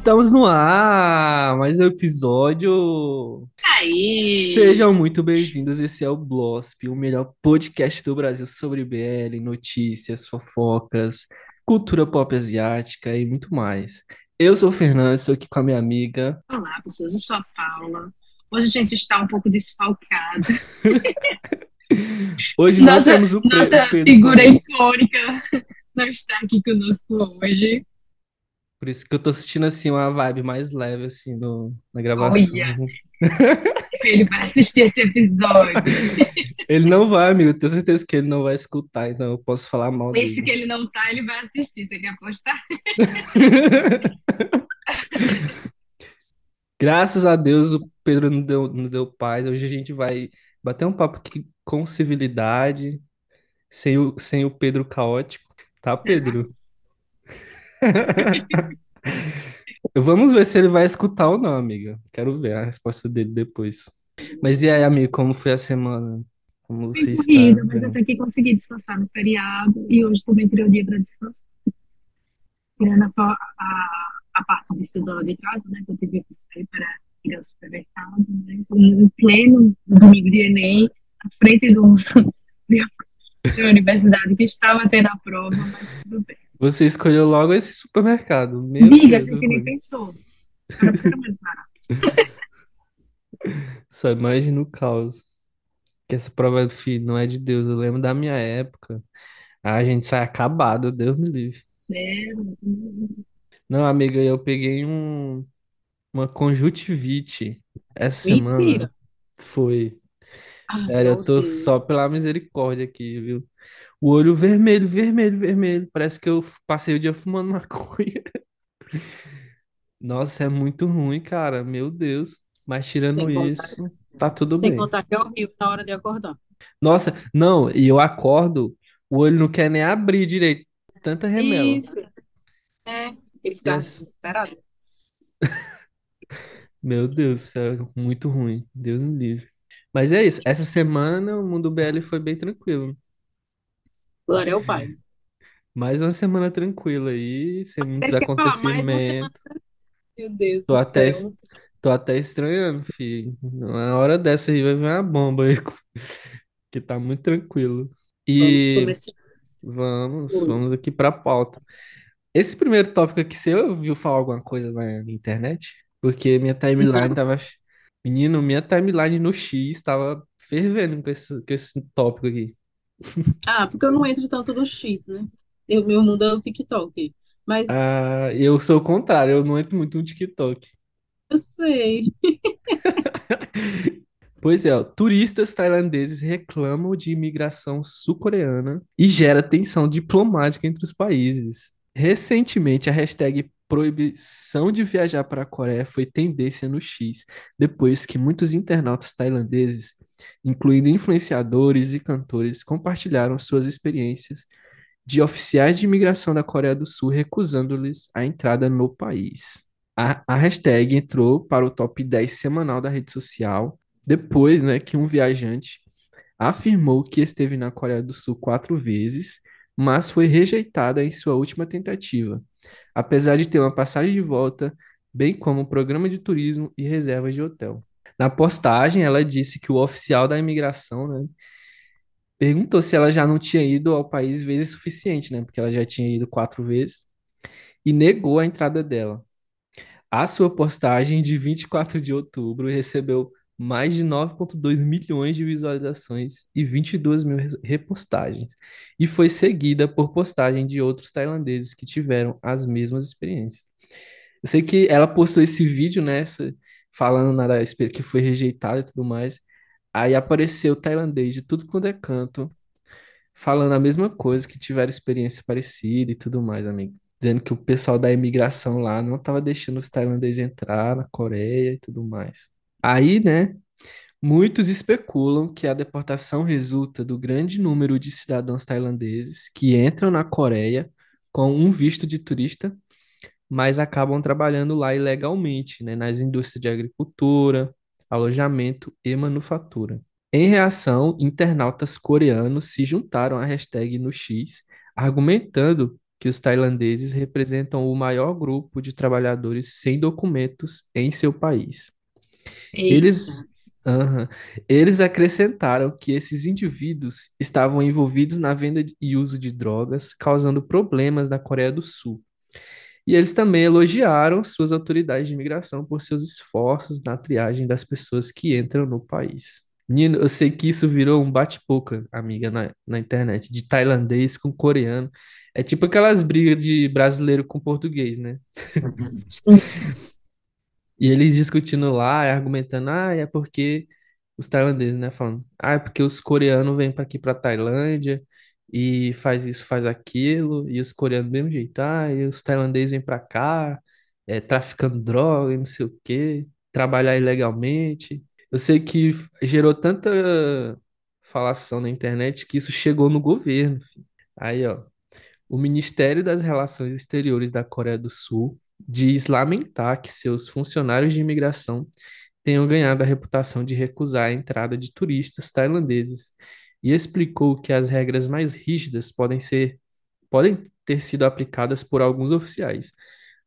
Estamos no ar, mais um episódio. Aí, Sejam muito bem-vindos. Esse é o Blosp, o melhor podcast do Brasil sobre BL, notícias, fofocas, cultura pop asiática e muito mais. Eu sou o Fernando, estou aqui com a minha amiga. olá pessoas, eu sou a Paula. Hoje a gente está um pouco desfalcado. Hoje Nossa, temos o, nossa Pedro figura icônica não está aqui conosco hoje. Por isso que eu tô assistindo assim uma vibe mais leve assim no, na gravação. Olha, ele vai assistir esse episódio. Ele não vai, amigo, tenho certeza que ele não vai escutar, então eu posso falar mal Esse dele. que ele não tá, ele vai assistir. Você quer apostar? Graças a Deus o Pedro nos deu, nos deu paz. Hoje a gente vai bater um papo aqui com civilidade, sem o, sem o Pedro caótico, tá, Será? Pedro? Vamos ver se ele vai escutar ou não, amiga. Quero ver a resposta dele depois. Mas e aí, amigo, como foi a semana? Como você está? corrida, mas até que consegui descansar no feriado e hoje também tirei o dia para descansar. Tirando a, a, a parte de estudar de casa, né? Que eu tive que sair para ir ao supermercado, mas em pleno domingo de Enem, à frente do, da universidade que estava tendo a prova, mas tudo bem. Você escolheu logo esse supermercado. Meu Diga, a Deus, gente nem pensou. Era porque era mais barato. Só imagina o caos. Que essa prova, filho, não é de Deus. Eu lembro da minha época. A gente sai acabado, Deus me livre. Zero. Não, amiga, eu peguei um, uma conjuntivite essa semana. Mentira. Foi. Ai, Sério, eu meu tô Deus. só pela misericórdia aqui, viu? O olho vermelho, vermelho, vermelho. Parece que eu passei o dia fumando maconha. Nossa, é muito ruim, cara. Meu Deus. Mas tirando Sem contar, isso, tá tudo sem bem. contar que é horrível na hora de acordar. Nossa, não, e eu acordo, o olho não quer nem abrir direito. Tanta remela. Isso, é. E ficar Yes. desesperado. Meu Deus, é muito ruim. Deus me livre. Mas é isso. Essa semana o Mundo BL foi bem tranquilo. Glória ao Pai. Mais uma semana tranquila aí, sem muitos Parece que ia falar mais uma semana. acontecimentos. Meu Deus Tô do até, céu. tô até estranhando, filho. Na hora dessa aí vai vir uma bomba aí, que tá muito tranquilo. Vamos E começar. vamos, vamos aqui pra pauta. Esse primeiro tópico aqui, você ouviu falar alguma coisa na internet? Porque minha timeline tava. Menino, minha timeline no X tava fervendo com esse, com esse tópico aqui. Ah, porque eu não entro tanto no X, né? Eu, meu mundo é o TikTok. Mas Ah, eu sou o contrário, eu não entro muito no TikTok. eu sei. Pois é, ó, turistas tailandeses reclamam de imigração sul-coreana e gera tensão diplomática entre os países. Recentemente, a hashtag proibição de viajar para a Coreia foi tendência no X, depois que muitos internautas tailandeses, incluindo influenciadores e cantores, compartilharam suas experiências de oficiais de imigração da Coreia do Sul recusando-lhes a entrada no país. A, a hashtag entrou para o top 10 semanal da rede social depois, né, que um viajante afirmou que esteve na Coreia do Sul quatro vezes, mas foi rejeitada em sua última tentativa, apesar de ter uma passagem de volta, bem como um programa de turismo e reservas de hotel. Na postagem, ela disse que o oficial da imigração, né, perguntou se ela já não tinha ido ao país vezes suficiente, né, porque ela já tinha ido quatro vezes, e negou a entrada dela. A sua postagem de 24 de outubro recebeu mais de 9,2 milhões de visualizações e 22 mil re- repostagens, e foi seguida por postagem de outros tailandeses que tiveram as mesmas experiências. Eu sei que ela postou esse vídeo nessa, falando na que foi rejeitada e tudo mais. Aí apareceu tailandês de tudo quanto é canto, falando a mesma coisa, que tiveram experiência parecida e tudo mais, amigo. Dizendo que o pessoal da imigração lá não estava deixando os tailandeses entrar na Coreia e tudo mais. Aí, né, muitos especulam que a deportação resulta do grande número de cidadãos tailandeses que entram na Coreia com um visto de turista, mas acabam trabalhando lá ilegalmente, né, nas indústrias de agricultura, alojamento e manufatura. Em reação, internautas coreanos se juntaram à hashtag no X, argumentando que os tailandeses representam o maior grupo de trabalhadores sem documentos em seu país. Eita, Eles, eles acrescentaram que esses indivíduos estavam envolvidos na venda e uso de drogas, causando problemas na Coreia do Sul. E eles também elogiaram suas autoridades de imigração por seus esforços na triagem das pessoas que entram no país. Nino, eu sei que isso virou um bate-boca, amiga, na, na internet, de tailandês com coreano. É tipo aquelas brigas de brasileiro com português, né? E eles discutindo lá, argumentando, ah, é porque os tailandeses, né, falando, ah, é porque os coreanos vêm para aqui para Tailândia e faz isso, faz aquilo, e os coreanos do mesmo jeito, ah, e os tailandeses vêm para cá, é, traficando droga, e não sei o quê, trabalhar ilegalmente. Eu sei que gerou tanta falação na internet que isso chegou no governo, filho. Aí, ó, o Ministério das Relações Exteriores da Coreia do Sul diz lamentar que seus funcionários de imigração tenham ganhado a reputação de recusar a entrada de turistas tailandeses e explicou que as regras mais rígidas podem ser, podem ter sido aplicadas por alguns oficiais,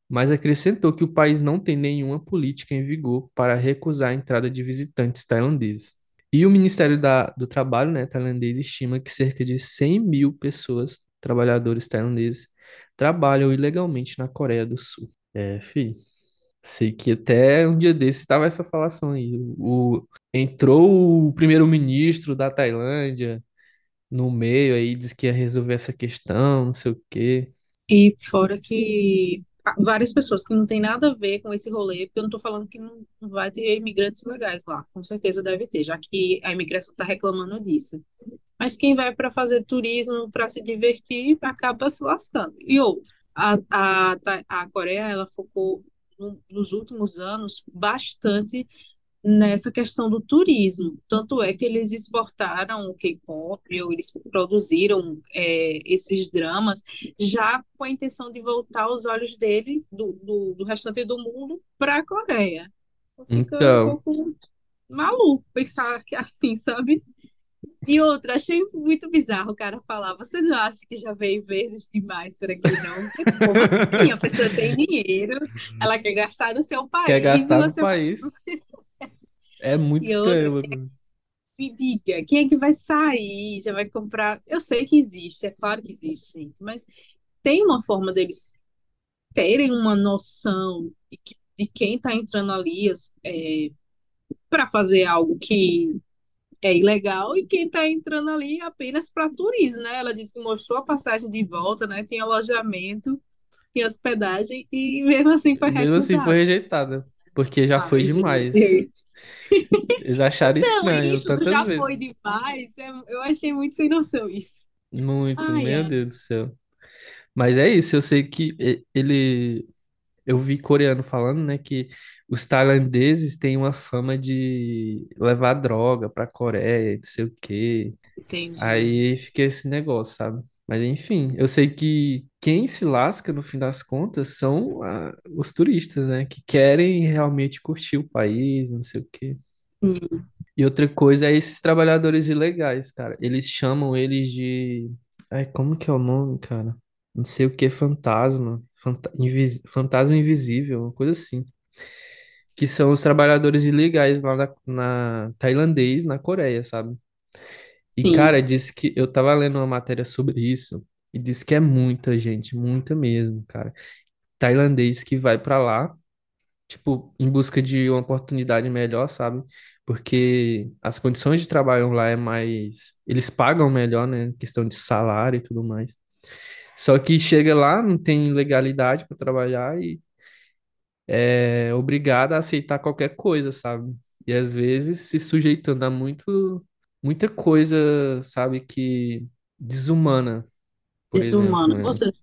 mas acrescentou que o país não tem nenhuma política em vigor para recusar a entrada de visitantes tailandeses. E o Ministério da, do Trabalho, né, tailandês estima que cerca de 100 mil pessoas, trabalhadores tailandeses, trabalham ilegalmente na Coreia do Sul. É, fi. Sei que até um dia desse estava essa falação aí. O, entrou o primeiro-ministro da Tailândia no meio aí, disse que ia resolver essa questão, não sei o quê. E fora que várias pessoas que não tem nada a ver com esse rolê, porque eu não tô falando que não vai ter imigrantes legais lá, com certeza deve ter, já que a imigração está reclamando disso. Mas quem vai para fazer turismo, para se divertir, acaba se lascando. E outro, a, a, a Coreia, ela focou no- nos últimos anos bastante nessa questão do turismo. Tanto é que eles exportaram o K-pop, ou eles produziram é, esses dramas, já com a intenção de voltar os olhos dele, do, do, do restante do mundo, para a Coreia. Fica um Então, pouco maluco pensar que é assim, sabe? E outra, achei muito bizarro o cara falar. Você não acha que já veio vezes demais por aqui, não? Como assim? A pessoa tem dinheiro, ela quer gastar no seu quer país e gastar no você país? É muito E outra, estranho. mano. me diga, quem é que vai sair? Já vai comprar? Eu sei que existe, é claro que existe, gente, mas tem uma forma deles terem uma noção de, que- de quem está entrando ali é, para fazer algo que é ilegal e quem está entrando ali apenas para turismo, né? Ela disse que mostrou a passagem de volta, né? Tinha alojamento, tinha hospedagem e mesmo assim foi Mesmo assim foi rejeitada, porque já foi Ai, demais. gente. Eles acharam Não, estranho isso tantas já vezes. foi demais. é- Eu achei muito sem noção isso. Muito, Ai, meu ai. Deus do céu. Mas é isso, eu sei que e- ele. Eu vi coreano falando, né, que os tailandeses têm uma fama de levar droga pra Coreia, não sei o quê. Entendi. Aí fica esse negócio, sabe? Mas enfim, eu sei que quem se lasca no fim das contas são ah, os turistas, né, que querem realmente curtir o país, não sei o quê. Hum, E outra coisa é esses trabalhadores ilegais, cara. Eles chamam eles de. Ai, como que é o nome, cara? Não sei o que, fantasma. Fanta... invis- Fantasma invisível, uma coisa assim. Que são os trabalhadores ilegais lá na, na tailandês, na Coreia, sabe? E, sim, cara, disse que. Eu tava lendo uma matéria sobre isso. E disse que é muita gente, muita mesmo, cara. Tailandês que vai pra lá tipo, em busca de uma oportunidade melhor, sabe? Porque as condições de trabalho lá é mais. Eles pagam melhor, né? Questão de salário e tudo mais. Só que chega lá, não tem legalidade para trabalhar e é obrigado a aceitar qualquer coisa, sabe? E às vezes se sujeitando a muito, muita coisa, sabe, que desumana, por exemplo, desumano. Ou né? seja,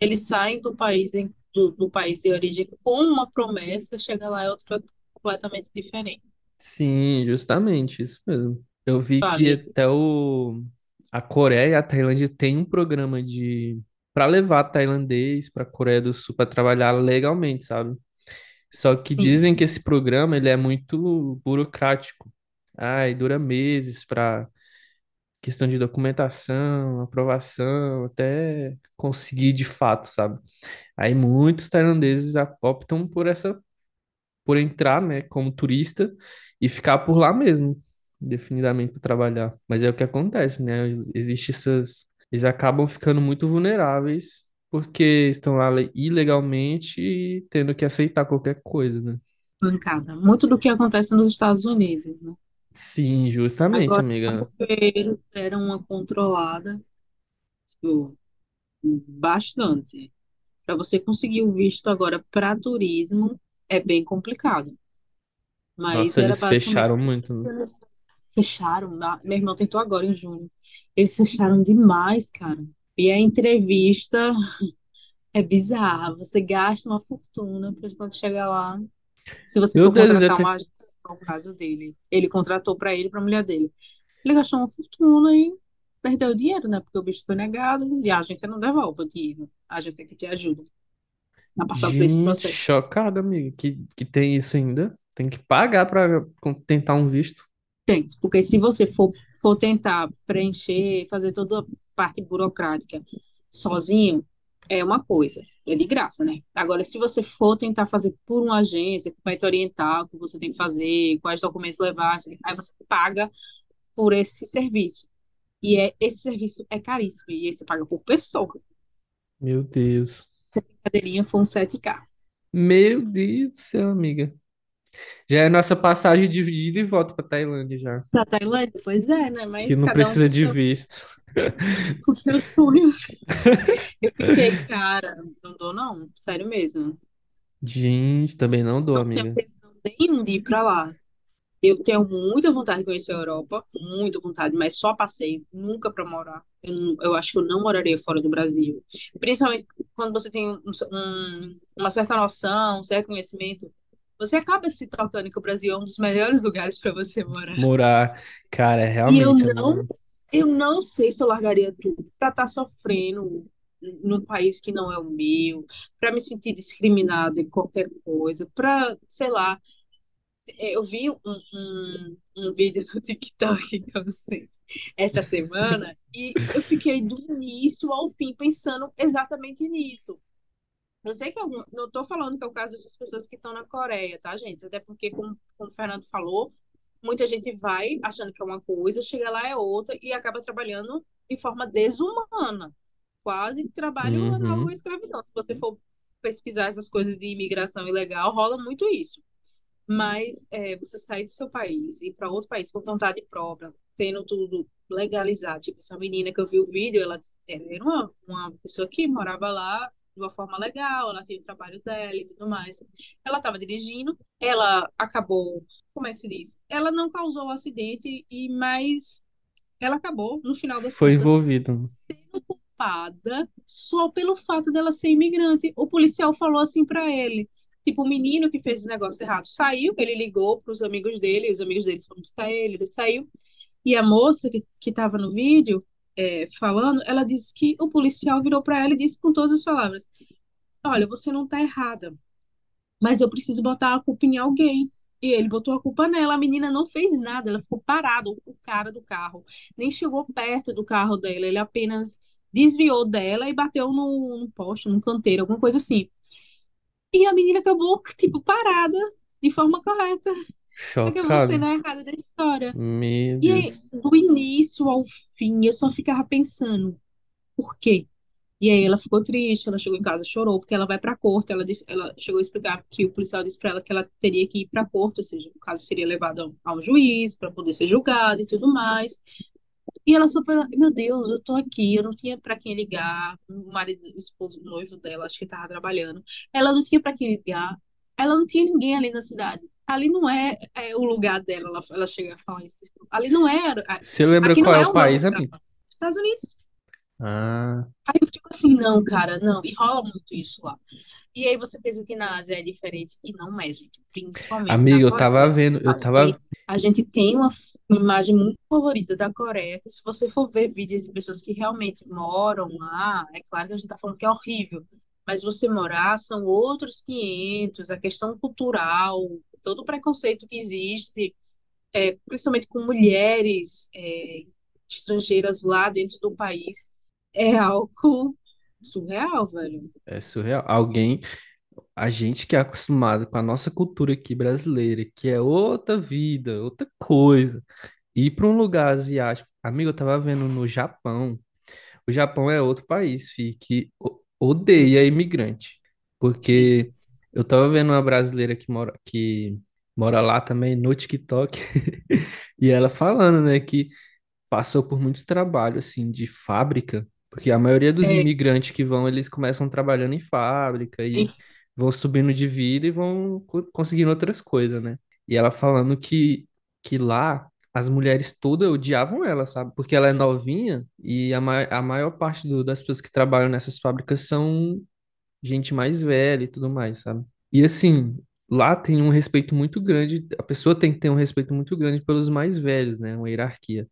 eles saem do país, em- do, do país de origem com uma promessa, chega lá é outra completamente diferente. Sim, justamente, isso mesmo. Eu vi que até o, a Coreia e a Tailândia têm um programa de para levar tailandês para Coreia do Sul para trabalhar legalmente, sabe? Só que Sim, dizem que esse programa ele é muito burocrático. Ai, dura meses para questão de documentação, aprovação, até conseguir de fato, sabe? Aí muitos tailandeses optam por essa, por entrar, né, como turista e ficar por lá mesmo, definidamente para trabalhar. Mas é o que acontece, né? Existe essas, eles acabam ficando muito vulneráveis porque estão lá le- ilegalmente e tendo que aceitar qualquer coisa, né? Bancada. Muito do que acontece nos Estados Unidos, né? Sim, justamente, Agora, amiga. eles deram uma controlada, tipo, bastante. Para você conseguir o visto agora para turismo é bem complicado. Mas Nossa, era eles basicamente fecharam muito, né? fecharam, meu irmão tentou agora em junho. Eles fecharam demais, cara. E a entrevista é bizarra. Você gasta uma fortuna para quando chegar lá. Se você Meu for Deus, contratar uma agência, que é o caso dele. Ele contratou para ele para a mulher dele. Ele gastou uma fortuna e perdeu o dinheiro, né? Porque o bicho foi negado e a agência não devolve o dinheiro. A agência que te ajuda a passar por esse processo. chocado, amigo, que, que tem isso ainda. Tem que pagar para tentar um visto. Porque se você for, for tentar preencher, fazer toda a parte burocrática sozinho, é uma coisa, é de graça, né? Agora, se você for tentar fazer por uma agência que vai te orientar o que você tem que fazer, quais documentos levar, aí você paga por esse serviço. E é, esse serviço é caríssimo, e aí você paga por pessoa. Meu Deus. A cadeirinha foi um 7K. Meu Deus do céu, amiga. Já é nossa passagem de ida e volta para Tailândia já. Pra Tailândia? Pois é, né? Que Mas não cada um precisa com de seu, visto. com seus sonhos. Eu fiquei, cara, não dou não, sério mesmo. Gente, também não dou, Não tenho amiga. intenção nenhuma de ir pra lá. Eu tenho muita vontade de conhecer a Europa, muita vontade, mas só passeio, nunca para morar. Eu, não- eu acho que eu não moraria fora do Brasil. Principalmente quando você tem um- um- uma certa noção, um certo conhecimento, você acaba se tocando que o Brasil é um dos melhores lugares para você morar. Morar, cara, é E eu realmente, não, eu não sei se eu largaria tudo para estar sofrendo num país que não é o meu, para me sentir discriminado em qualquer coisa, para, sei lá. Eu vi um, um, um vídeo do TikTok que eu sei, essa semana e eu fiquei do início ao fim pensando exatamente nisso. Eu sei que eu não estou falando que é o caso dessas pessoas que estão na Coreia, tá, gente? Até porque, como, como o Fernando falou, muita gente vai achando que é uma coisa, chega lá é outra e acaba trabalhando de forma desumana. Quase trabalho análogo Uhum. à escravidão. Se você for pesquisar essas coisas de imigração ilegal, rola muito isso. Mas é, você sair do seu país e ir para outro país por vontade própria, tendo tudo legalizado. Tipo, essa menina que eu vi o vídeo, ela, ela era uma, uma pessoa que morava lá de uma forma legal, ela tinha o trabalho dela e tudo mais. Ela estava dirigindo, ela acabou, como é que se diz? Ela não causou o acidente, e mas ela acabou, no final das Foi contas, envolvido. sendo culpada só pelo fato dela ser imigrante. O policial falou assim para ele. Tipo, o menino que fez o negócio errado saiu, ele ligou para os amigos dele, os amigos dele foram buscar ele, ele saiu. E a moça que, que tava no vídeo é, falando, ela disse que o policial virou para ela e disse com todas as palavras: Olha, você não tá errada, mas eu preciso botar a culpa em alguém. E ele botou a culpa nela. A menina não fez nada, ela ficou parada, o cara do carro nem chegou perto do carro dela, ele apenas desviou dela e bateu no, no poste, num canteiro, alguma coisa assim. E a menina acabou, tipo, parada de forma correta. Acabou Chocado. sendo a errada da história. Meu E aí, Deus. do início ao fim, eu só ficava pensando, por quê? E aí ela ficou triste, ela chegou em casa, chorou, porque ela vai pra corte, ela, disse, ela chegou a explicar que o policial disse pra ela que ela teria que ir pra corte, ou seja, o caso seria levado ao, ao juiz para poder ser julgado e tudo mais. E ela só falou, meu Deus, eu tô aqui, eu não tinha pra quem ligar. O marido, o esposo, o noivo dela, acho que tava trabalhando. Ela não tinha pra quem ligar. Ela não tinha ninguém ali na cidade. Ali não é, é o lugar dela, ela, ela chega a falar isso. Ali não é, Você lembra qual é é o país, amigo? Estados Unidos. Ah, Aí eu fico assim, não, cara, não. E rola muito isso lá. E aí você pensa que na Ásia é diferente. E não é, gente. Principalmente na amigo, eu tava vendo, eu A tava. gente, a gente tem uma imagem muito favorita da Coreia, que se você for ver vídeos de pessoas que realmente moram lá, é claro que a gente tá falando que é horrível, mas você morar são outros 500, a questão cultural, todo o preconceito que existe, é, principalmente com mulheres, é, estrangeiras lá dentro do país é algo surreal, velho. É surreal. Alguém, a gente que é acostumado com a nossa cultura aqui brasileira, que é outra vida, outra coisa, ir para um lugar asiático. Amigo, eu tava vendo no Japão. O Japão é outro país, fi, que o- Sim, odeia imigrante. sim. Eu tava vendo uma brasileira que mora, que mora lá também no TikTok, e ela falando, né, que passou por muitos trabalhos, assim, de fábrica, porque a maioria dos É, imigrantes que vão, eles começam trabalhando em fábrica e vão subindo de vida e vão co- conseguindo outras coisas, né? E ela falando que, que lá as mulheres todas odiavam ela, sabe? Porque ela é novinha e a, ma a maior parte do- das pessoas que trabalham nessas fábricas são gente mais velha e tudo mais, sabe? E assim, lá tem um respeito muito grande, a pessoa tem que ter um respeito muito grande pelos mais velhos, né? Uma hierarquia.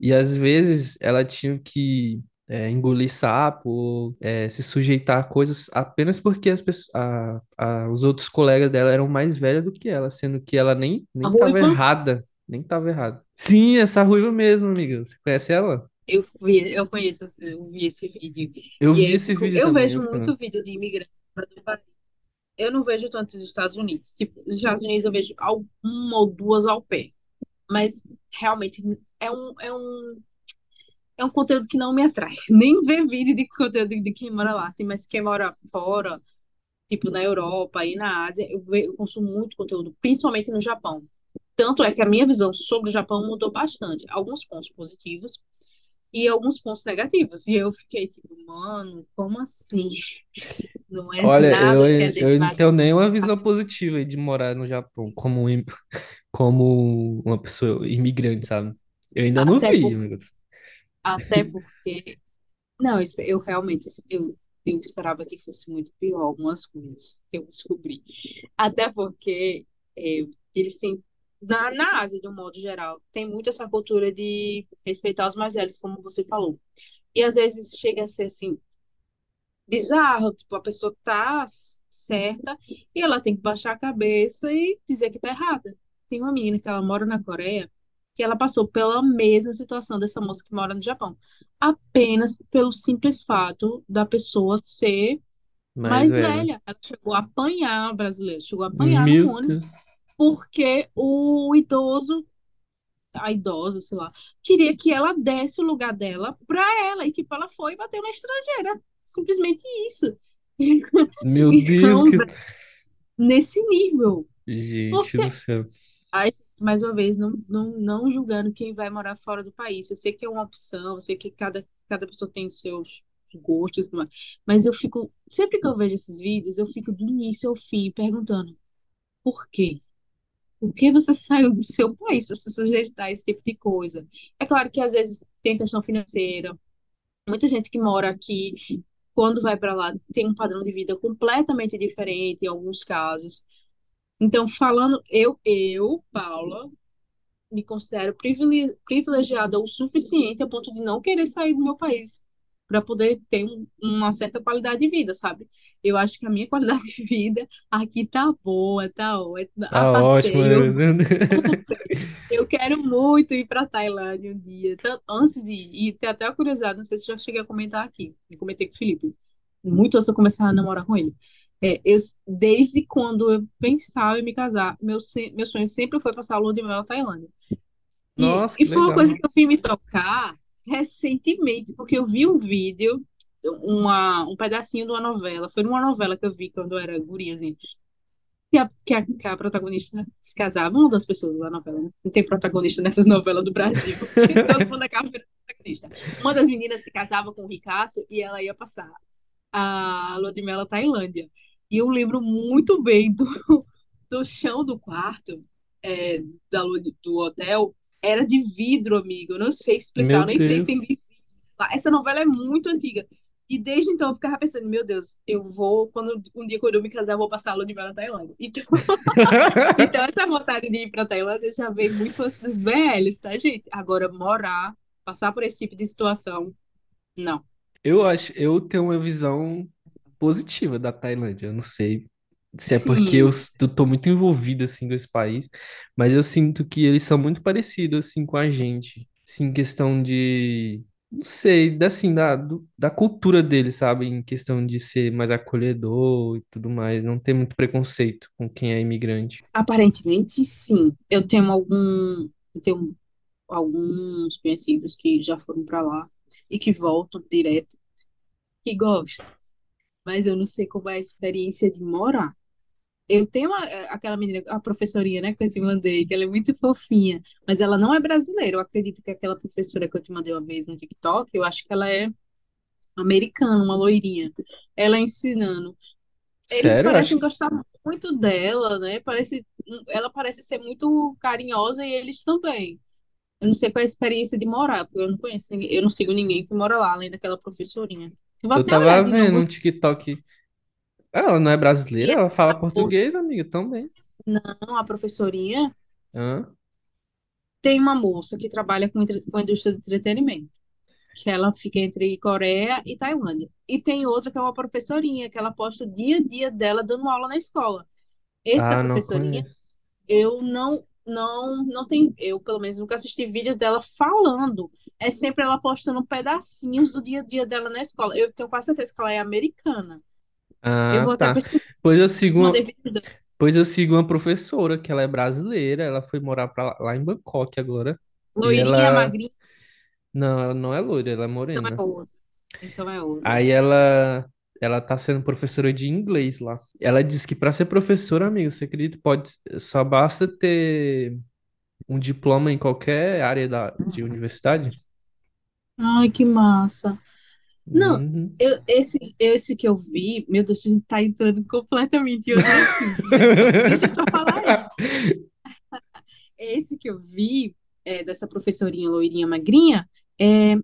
E às vezes ela tinha que é, engolir sapo, é, se sujeitar a coisas apenas porque as pessoas, a, a- os outros colegas dela eram mais velhos do que ela, sendo que ela nem a nem estava Ruiva, errada, nem estava errada. Sim, essa ruiva mesmo, amiga. Você conhece ela? Eu vi, eu conheço, eu vi esse vídeo. Eu E vi eu esse vídeo eu também, vejo eu muito vídeo de imigrantes fora do país. Eu não vejo tanto dos Estados Unidos. Tipo, Estados Unidos eu vejo uma ou duas ao pé. Mas realmente é um, é um, é um conteúdo que não me atrai. Nem ver vídeo de conteúdo de, quem mora lá, assim, mas quem mora fora, tipo na Europa e na Ásia, eu, ve- eu consumo muito conteúdo, principalmente no Japão. Tanto é que a minha visão sobre o Japão mudou bastante. Alguns pontos positivos e alguns pontos negativos. E eu fiquei tipo, mano, como assim? Não é Olha, eu, nada que a gente eu não tenho nenhuma visão positiva de morar no Japão como, como uma pessoa imigrante, sabe? Eu ainda não Até vi, por, até porque Não, eu, espe- eu realmente eu, eu esperava que fosse muito pior algumas coisas que eu descobri. Até porque é, eles têm, na, na Ásia, de um modo geral, tem muito essa cultura de respeitar os mais velhos, como você falou. E às vezes chega a ser assim, bizarro, tipo, a pessoa tá certa e ela tem que baixar a cabeça e dizer que tá errada. Tem uma menina que ela mora na Coreia que ela passou pela mesma situação dessa moça que mora no Japão, apenas pelo simples fato da pessoa ser Mais mais velho. velha. Ela chegou a apanhar a brasileira, chegou a apanhar no Meu ônibus Deus. Porque o idoso a idosa, sei lá, queria que ela desse o lugar dela pra ela. E, tipo, ela foi e bateu na estrangeira. Simplesmente isso. Meu Deus, Então, que. nesse nível, Gente do você. céu. Ai, mais uma vez, não, não, não julgando quem vai morar fora do país. Eu sei que é uma opção, eu sei que cada, cada pessoa tem seus gostos, mas eu fico. Sempre que eu vejo esses vídeos, eu fico do início ao fim perguntando: por quê? Por que você saiu do seu país para se sujeitar a esse tipo de coisa? É claro que às vezes tem questão financeira. Muita gente que mora aqui, quando vai para lá, tem um padrão de vida completamente diferente em alguns casos. Então, falando, eu, eu, Paula, me considero privile- privilegiada o suficiente a ponto de não querer sair do meu país para poder ter um- uma certa qualidade de vida, sabe? Eu acho que a minha qualidade de vida aqui tá boa, tá ótima. A Tá ótimo. passeio, né? Eu quero muito ir para Tailândia um dia. Tan- Antes de ir, e tem até uma curiosidade, não sei se já cheguei a comentar aqui. Eu comentei com o Felipe, muito antes de eu começar a namorar com ele. É, eu, desde quando eu pensava em me casar, meu, meu sonho sempre foi passar a lua de mel na Tailândia. E, Nossa, e foi uma coisa legal. que eu vim me tocar recentemente, porque eu vi um vídeo, uma, um pedacinho de uma novela. Foi numa novela que eu vi quando eu era guriazinha que a, que a, que a protagonista se casava, uma das pessoas da novela, né? Não tem protagonista nessas novelas do Brasil. Todo mundo acaba virando protagonista. Uma das meninas se casava com o Ricasso e ela ia passar a lua de mel na Tailândia. E eu lembro muito bem do, do chão do quarto, é, da lua de- do hotel, era de vidro, amigo. Eu não sei explicar, Meu eu nem sei se Deus. ainda existe lá. Essa novela é muito antiga. E desde então eu ficava pensando, meu Deus, eu vou, quando um dia quando eu me casar, eu vou passar a lua de mel na Tailândia. Então, então essa vontade de ir pra Tailândia já veio muito antes dos velhos, tá, gente? Agora, morar, passar por esse tipo de situação, não. Eu acho, eu tenho uma visão positiva da Tailândia. Eu não sei se é porque eu Sim, s- eu tô muito envolvido assim com esse país, mas eu sinto que eles são muito parecidos assim com a gente. Sim, questão de, não sei, da, assim, da, do- da cultura dele, sabe? Em questão de ser mais acolhedor e tudo mais, não ter muito preconceito com quem é imigrante. Aparentemente, sim. Eu tenho algum, eu tenho alguns conhecidos que já foram para lá e que voltam direto, que gostam, mas eu não sei como é a experiência de morar. Eu tenho uma- eh, aquela menina, a professorinha, né, que eu te mandei, que ela é muito fofinha, mas ela não é brasileira. Eu acredito que aquela professora que eu te mandei uma vez no TikTok, eu acho que ela é americana, uma loirinha. Ela ensinando. Eles Sério, acho parecem que gostar muito dela, né? Parece, ela parece ser muito carinhosa e eles também. Eu não sei qual é a experiência de morar, porque eu não conheço ninguém, eu não sigo ninguém que mora lá, além daquela professorinha. Eu eu tava vendo um novo. TikTok. Ela não é brasileira, ela fala português, amiga, também. não, a professorinha Hã? tem uma moça que trabalha com, entre- com a indústria de entretenimento, que ela fica entre Coreia e Tailândia. E tem outra que é uma professorinha, que ela posta o dia a dia dela dando aula na escola. Esse da Ah, não professorinha, conheço. eu não, não, não tenho, eu pelo menos nunca assisti vídeo dela falando. É sempre ela postando pedacinhos do dia a dia dela na escola. Eu tenho quase certeza que ela é americana. Eu Ah, vou até tá. pesquisar, Pois eu sigo mandei uma, vídeo dela. pois eu sigo uma professora que ela é brasileira, ela foi morar pra lá, lá em Bangkok agora. E Loirinha, ela, magrinha, não, ela não é loira, ela é então é morena. outra. Então é outra. Aí ela, ela tá sendo professora de inglês lá. Ela disse que para ser professora, amigo, você acredita, pode, só basta ter um diploma em qualquer área da, de universidade. Ai, que massa. Não, Uhum. eu, esse, esse que eu vi, meu Deus, a gente tá entrando completamente em outro assunto? Deixa eu só falar Esse que eu vi, é, dessa professorinha loirinha magrinha, é,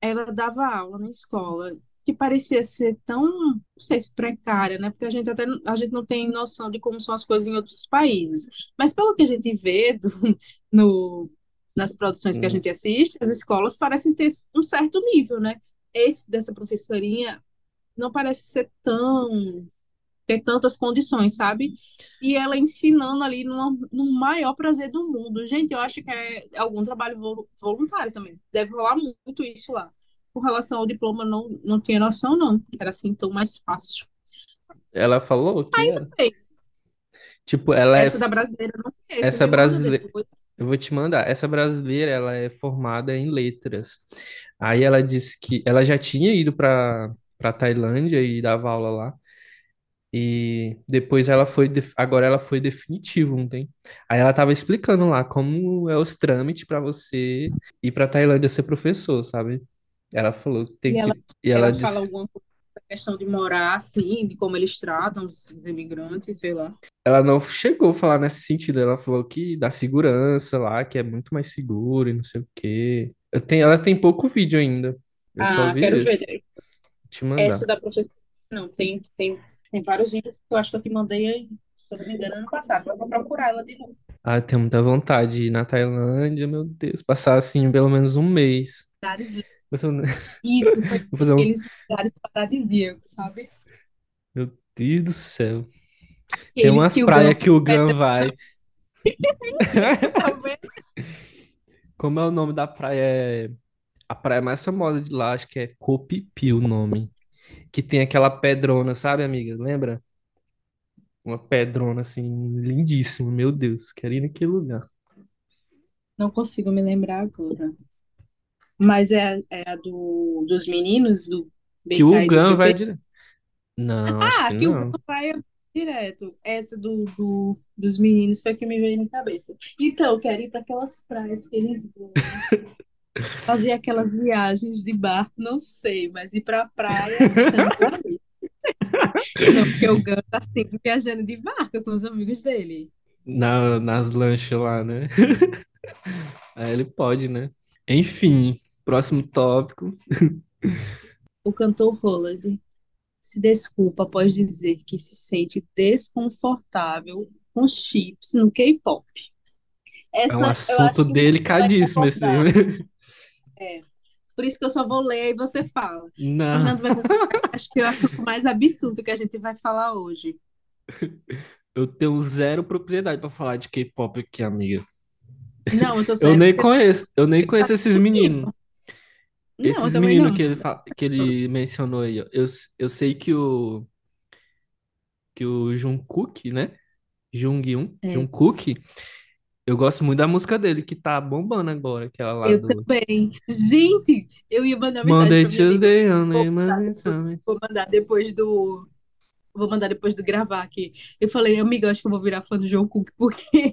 ela dava aula na escola que parecia ser tão, não sei se precária, né? Porque a gente até não- a gente não tem noção de como são as coisas em outros países. Mas pelo que a gente vê do- no, nas produções que a Hum. gente assiste, as escolas parecem ter um certo nível, né? Esse dessa professorinha não parece ser tão ter tantas condições, sabe? E ela ensinando ali numa, no maior prazer do mundo. Gente, eu acho que é algum trabalho vol- voluntário também. Deve rolar muito isso lá. Com relação ao diploma, não, não tinha noção, não, era assim tão mais fácil. Ela falou que era. Bem, Tipo, ela é essa da brasileira não conheço, essa brasileira, eu vou te mandar. Essa brasileira, ela é formada em letras. Aí ela disse que ela já tinha ido para para Tailândia e dava aula lá. E depois ela foi, agora ela foi definitivo, não tem? Aí ela tava explicando lá como é os trâmites para você ir para Tailândia ser professor, sabe? Ela falou que tem E ela, que e ela ela fala disse, alguma coisa da questão de morar assim, de como eles tratam os, os imigrantes, sei lá. ela não chegou a falar nesse sentido, ela falou que dá segurança lá, que é muito mais seguro e não sei o quê. Tenho, ela tem pouco vídeo ainda. Eu só Ah, vi quero ver. esse. Vou te mandar. Essa da professora, não, tem, tem, tem vários vídeos que eu acho que eu te mandei aí, se eu não me engano, ano passado. Eu vou procurar ela de novo. Ah, eu tenho muita vontade de ir na Tailândia, meu Deus, passar assim pelo menos um mês. Um- Isso, foi vou fazer um- aqueles lugares paradisíacos, sabe? Meu Deus do céu. Tem Aqueles umas que o praias Gun que o Gun vai. tá vendo? Como é o nome da praia? É... A praia mais famosa de lá, acho que é Phi o nome. Que tem aquela pedrona, sabe, amiga? Lembra? Uma pedrona assim, lindíssima. Meu Deus, quero ir naquele lugar. Não consigo me lembrar agora. Mas é, é a do, dos meninos, do Que o BK e do Gun vai PP? direto. Não, acho Ah, que que o Gun não. vai direto. Essa do, do, dos meninos foi que me veio na cabeça. Então, eu quero ir para aquelas praias que eles vão. Fazer aquelas viagens de barco, não sei, mas ir pra praia. Não, porque o Gun tá sempre viajando de barco com os amigos dele. Na, nas lanchas lá, né? Aí ele pode, né? Enfim, próximo tópico. O cantor Roland se desculpa após dizer que se sente desconfortável com chips no K-pop. É um assunto delicadíssimo esse. É, por isso que eu só vou ler e você fala. Não. Fernando vai. Acho que é o assunto mais absurdo que a gente vai falar hoje. Eu tenho zero propriedade pra falar de K-pop aqui, amiga. Não, eu tô Eu nem conheço, eu nem conheço esses meninos. Não, Esses também meninos não. que ele, fa- que ele mencionou aí, ó. Eu, eu sei que o, que o Jungkook, né? Junghyun, É, Jungkook, eu gosto muito da música dele, que tá bombando agora, aquela lá eu do também. Gente, eu ia mandar mensagem Monday, pra minha amiga. Tuesday, Vou only mandar Imagine depois, vou mandar depois do. Vou mandar depois do gravar aqui. Eu falei, amiga, eu acho que eu vou virar fã do João Cook, porque,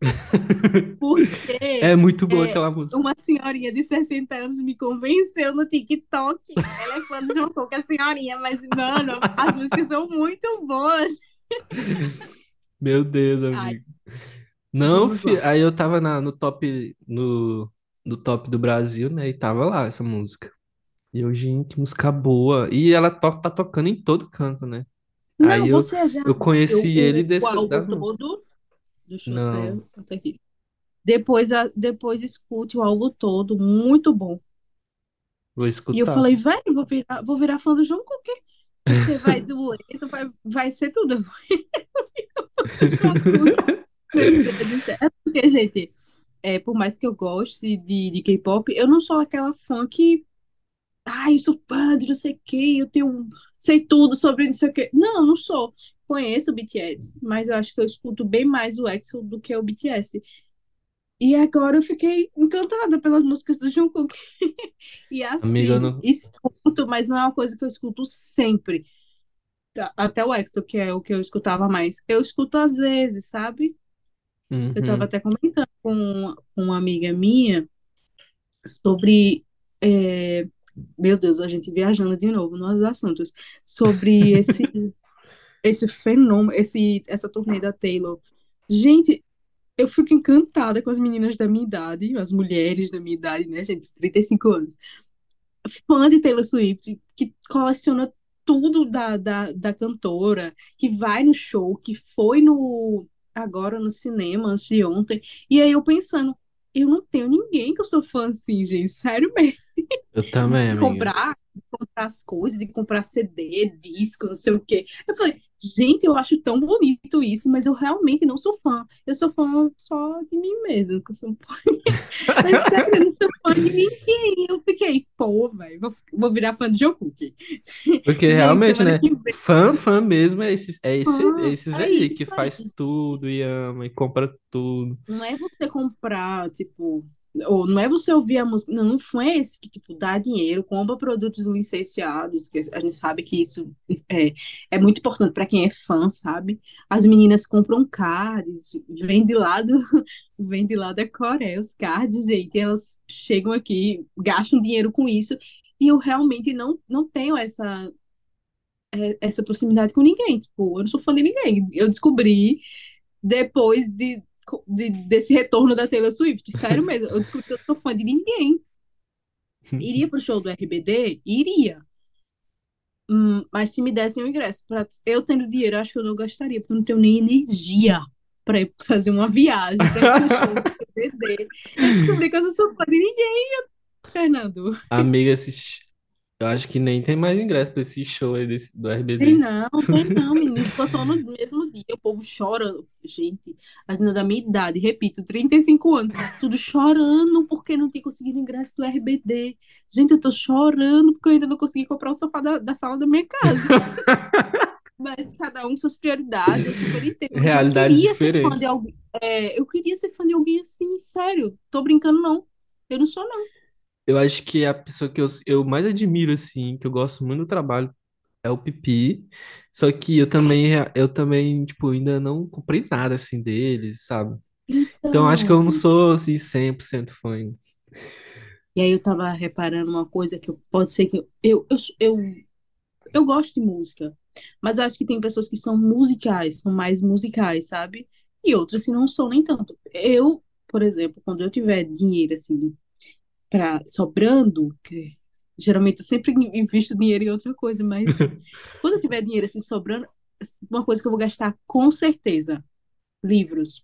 porque É muito boa é, aquela música. uma senhorinha de 60 anos me convenceu no TikTok. Ela é fã do João Cook, a senhorinha, mas, mano, as músicas são muito boas. Meu Deus, Ai, amigo. Não, vamos fi... lá. aí eu tava na, no top no, no top do Brasil, né? E tava lá essa música. E eu, gente, música boa. E ela to tá tocando em todo canto, né? Aí Não, eu, você já eu conheci ele o, o desse, álbum das músicas. todo? Deixa eu até Não, botar aqui. Depois, a, depois escute o álbum todo, muito bom. vou E eu escutar. falei, velho, vou virar, vou virar fã do João Cook, porque vai do lento, vai, vai ser tudo. Do João Cook, meu Deus do céu. É porque, gente, é, por mais que eu goste de, de K-pop, eu não sou aquela fã que, ai, eu sou de não sei o quê, eu tenho, sei tudo sobre não sei o quê. Não, eu não sou. Conheço o BTS, mas eu acho que eu escuto bem mais o EXO do que o BTS. E agora eu fiquei encantada pelas músicas do Jungkook. E Amiga, eu assim, não. escuto, mas não é uma coisa que eu escuto sempre. Tá, Até o EXO, que é o que eu escutava mais. Eu escuto às vezes, sabe? Eu tava Uhum. até comentando com, com uma amiga minha sobre. é, Meu Deus, a gente viajando de novo nos assuntos. Sobre esse, esse fenômeno, esse, essa turnê da Taylor. Gente, eu fico encantada com as meninas da minha idade, as mulheres da minha idade, né, gente? 35 anos. Fã de Taylor Swift, que coleciona tudo da, da, da cantora, que vai no show, que foi no agora no cinema antes de ontem. E aí eu pensando, eu não tenho ninguém que eu sou fã assim, gente. Sério mesmo Eu também, amiga. comprar, comprar as coisas, de comprar CD, disco, não sei o quê. Eu falei, gente, eu acho tão bonito isso, mas eu realmente não sou fã. Eu sou fã só de mim mesma, que eu sou... Mas sério, eu não sou fã de ninguém. Eu fiquei, pô, velho, vou, vou virar fã de Jungkook. Porque realmente, né? Fã, fã mesmo é esses, é esse, é fã, esses é aí que faz aí. tudo e ama e compra tudo. Não é você comprar, tipo, ou não é você ouvir a música, não, foi esse que, tipo, dá dinheiro, compra produtos licenciados, que a gente sabe que isso é, é muito importante para quem é fã, sabe? As meninas compram cards, vem de lá do, vem de lá da Coreia, os cards, gente, elas chegam aqui, gastam dinheiro com isso, e eu realmente não, não tenho essa, é, essa proximidade com ninguém, tipo, eu não sou fã de ninguém. Eu descobri depois de, de- desse retorno da Taylor Swift. Sério mesmo, eu descobri que eu sou fã de ninguém. Iria pro show do RBD? Iria. Hum, mas se me dessem o ingresso, pra, eu tendo dinheiro, acho que eu não gastaria, porque eu não tenho nem energia para ir fazer uma viagem pro show do RBD. Eu descobri que eu não sou fã de ninguém, Fernando. Amiga, esses, eu acho que nem tem mais ingresso pra esse show aí desse, do Tem RBD. não, tem não, menino. Esgotou no mesmo dia, o povo chorando. Gente, as meninas da minha idade, repito, 35 anos, tudo chorando porque não tinha conseguido ingresso do RBD. Gente, eu tô chorando porque eu ainda não consegui comprar o sofá da, da sala da minha casa. Mas cada um com suas prioridades, eu super entendo. Mas eu Realidade queria ser fã de diferente. alguém. é, eu queria ser fã de alguém assim, sério. Tô brincando, não. Eu não sou, não. Eu acho que a pessoa que eu, eu mais admiro, assim, que eu gosto muito do trabalho, é o Pipi. Só que eu também, eu também, tipo, ainda não comprei nada, assim, deles, sabe? Então acho que Então, eu não sou, assim, 100% fã ainda. e aí eu tava reparando uma coisa que eu- pode ser que eu, eu, eu, eu Eu gosto de música, mas eu acho que tem pessoas que são musicais, são mais musicais, sabe? E outras que não são nem tanto. Eu, por exemplo, quando eu tiver dinheiro assim para sobrando, que geralmente eu sempre invisto dinheiro em outra coisa, mas quando eu tiver dinheiro assim sobrando, uma coisa que eu vou gastar com certeza, livros.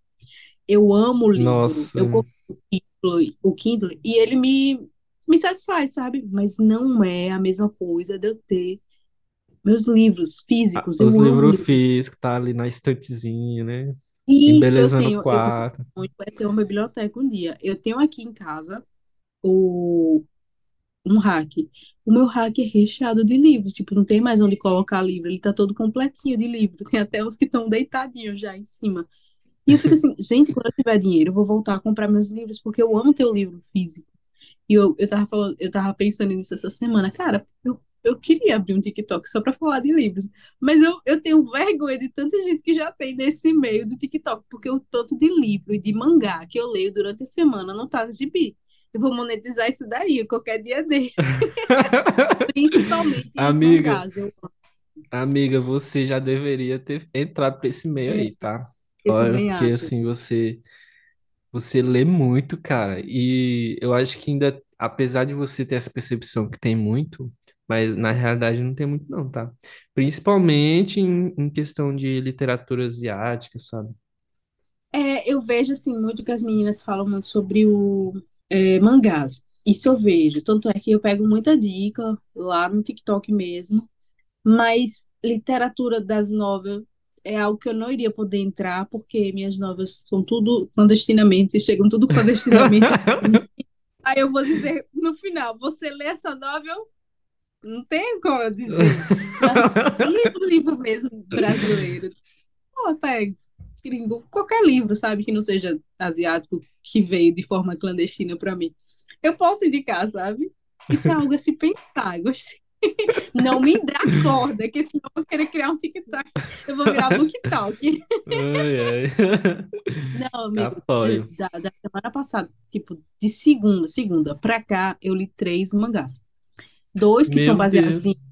Eu amo livro. Nossa, Eu compro o Kindle, o Kindle e ele me me satisfaz, sabe? Mas não é a mesma coisa de eu ter meus livros ah, físicos, os eu amo livros livros. físicos, tá ali na estantezinha, né? Isso, eu embelezando o tenho, eu meu quarto. sonho é ter uma biblioteca um dia. Eu tenho aqui em casa o, um rack. O meu rack é recheado de livros, tipo, não tem mais onde colocar livro, ele tá todo completinho de livro. Tem até uns que estão deitadinhos já em cima. E eu fico assim, gente, quando eu tiver dinheiro, eu vou voltar a comprar meus livros, porque eu amo ter o livro físico. E eu, eu tava falando, eu tava pensando nisso essa semana. Cara, eu, eu queria abrir um TikTok só pra falar de livros. Mas eu, eu tenho vergonha de tanta gente que já tem nesse meio do TikTok, porque o tanto de livro e de mangá que eu leio durante a semana não tá no gibi. Eu vou monetizar isso daí qualquer dia dele. Principalmente Amiga. Eu, amiga, você já deveria ter entrado para esse meio é, aí, tá? eu Olha, também porque acho. assim, você você lê muito, cara. E eu acho que ainda, apesar de você ter essa percepção que tem muito, mas na realidade não tem muito não, tá? Principalmente em, em questão de literatura asiática, sabe? É, eu vejo assim muito que as meninas falam muito sobre o é, mangás. Isso eu vejo. Tanto é que eu pego muita dica lá no TikTok mesmo. Mas literatura das novelas é algo que eu não iria poder entrar, porque minhas novelas são tudo clandestinamente, chegam tudo clandestinamente. Aí eu vou dizer no final, você lê essa novela? Não tem como eu dizer. Livro, livro mesmo brasileiro. Ou até gringo, qualquer livro, sabe, que não seja asiático, que veio de forma clandestina para mim. Eu posso indicar, sabe? Isso é algo a se pensar. Gostei. Não me dá corda, que senão eu vou querer criar um TikTok. Eu vou virar BookTok. Ai, ai. Não, amigo, Apoio. da, da semana passada, tipo, de segunda, segunda pra cá, eu li três mangás. Dois que são Meu baseados em Deus.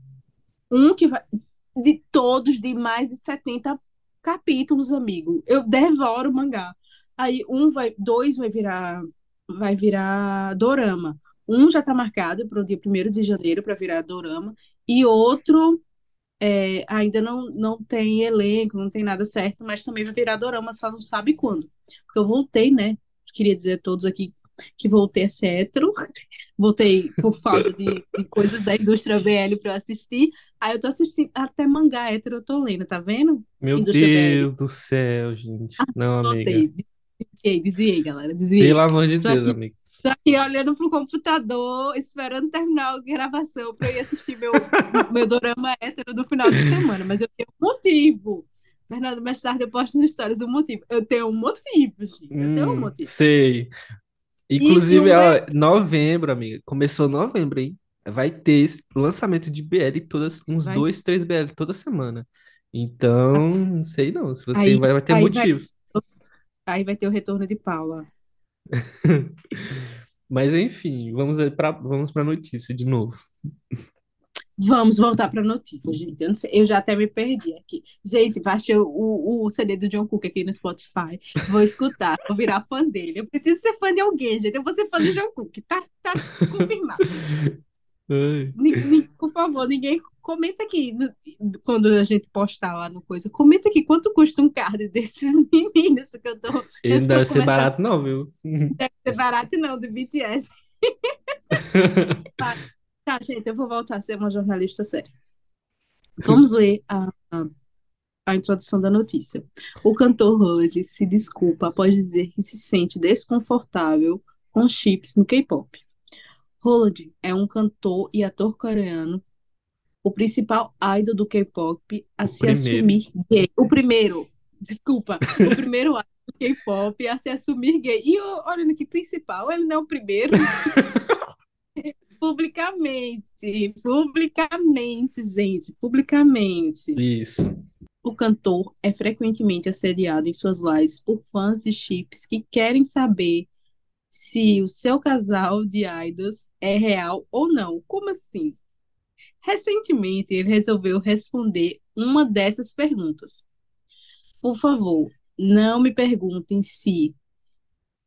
um que vai. De todos de mais de 70 capítulos, amigo. Eu devoro mangá. Aí um vai, dois vai virar, vai virar dorama. Um já tá marcado para o dia primeiro de janeiro para virar dorama. E outro é, ainda não, não tem elenco, não tem nada certo, mas também vai virar dorama, só não sabe quando. Porque eu voltei, né? Queria dizer a todos aqui que voltei a ser hétero, voltei por falta de, de coisas da indústria BL para assistir. Aí eu tô assistindo até mangá hétero, eu tô lendo, tá vendo? Meu Indústria. Deus do céu, gente. Não, amiga. Desviei, desviei, galera, Pelo desviei. amor de Tô Deus, aqui, amiga. tô aqui olhando pro computador, esperando terminar a gravação para eu ir assistir meu, meu dorama hétero no final de semana, mas eu tenho um motivo. Fernando, mais tarde eu posto nas histórias o motivo. Eu tenho um motivo, gente. Eu tenho um Hum, motivo. sei. Inclusive, um é. ó, novembro, amiga. Começou novembro, hein? Vai ter lançamento de BL todas, uns Vai, dois, três BL toda semana. Então, não sei não. Se você aí, vai, vai ter aí, vai, motivos. aí vai ter o retorno de Paula. Mas enfim, vamos para vamos para notícia de novo. Vamos voltar para a notícia, gente. Eu, sei- eu já até me perdi aqui. Gente, baixei o, o, o CD do John Cook aqui no Spotify. Vou escutar, vou virar fã dele. Eu preciso ser fã de alguém, gente. Eu vou ser fã do John Cook. Tá, tá confirmado. Por favor, ninguém comenta aqui quando a gente postar lá no coisa. Comenta aqui quanto custa um card desses meninos que eu tô. Ele não deve ser barato, não, viu? Deve ser barato, não, do BTS. Tá, tá, gente, eu vou voltar a ser uma jornalista séria. Vamos ler a, a, a introdução da notícia. O cantor Holiday se desculpa após dizer que se sente desconfortável com chips no K-pop. Holiday é um cantor e ator coreano, o principal idol do K-pop a O se primeiro. assumir gay. O primeiro, desculpa, o primeiro idol do K-pop a se assumir gay. E eu, olhando aqui, principal, ele não é o primeiro. Publicamente, publicamente, gente, publicamente. Isso. O cantor é frequentemente assediado em suas lives por fãs de chips que querem saber se o seu casal de idols é real ou não. Como assim? Recentemente, ele resolveu responder uma dessas perguntas. Por favor, não me perguntem se.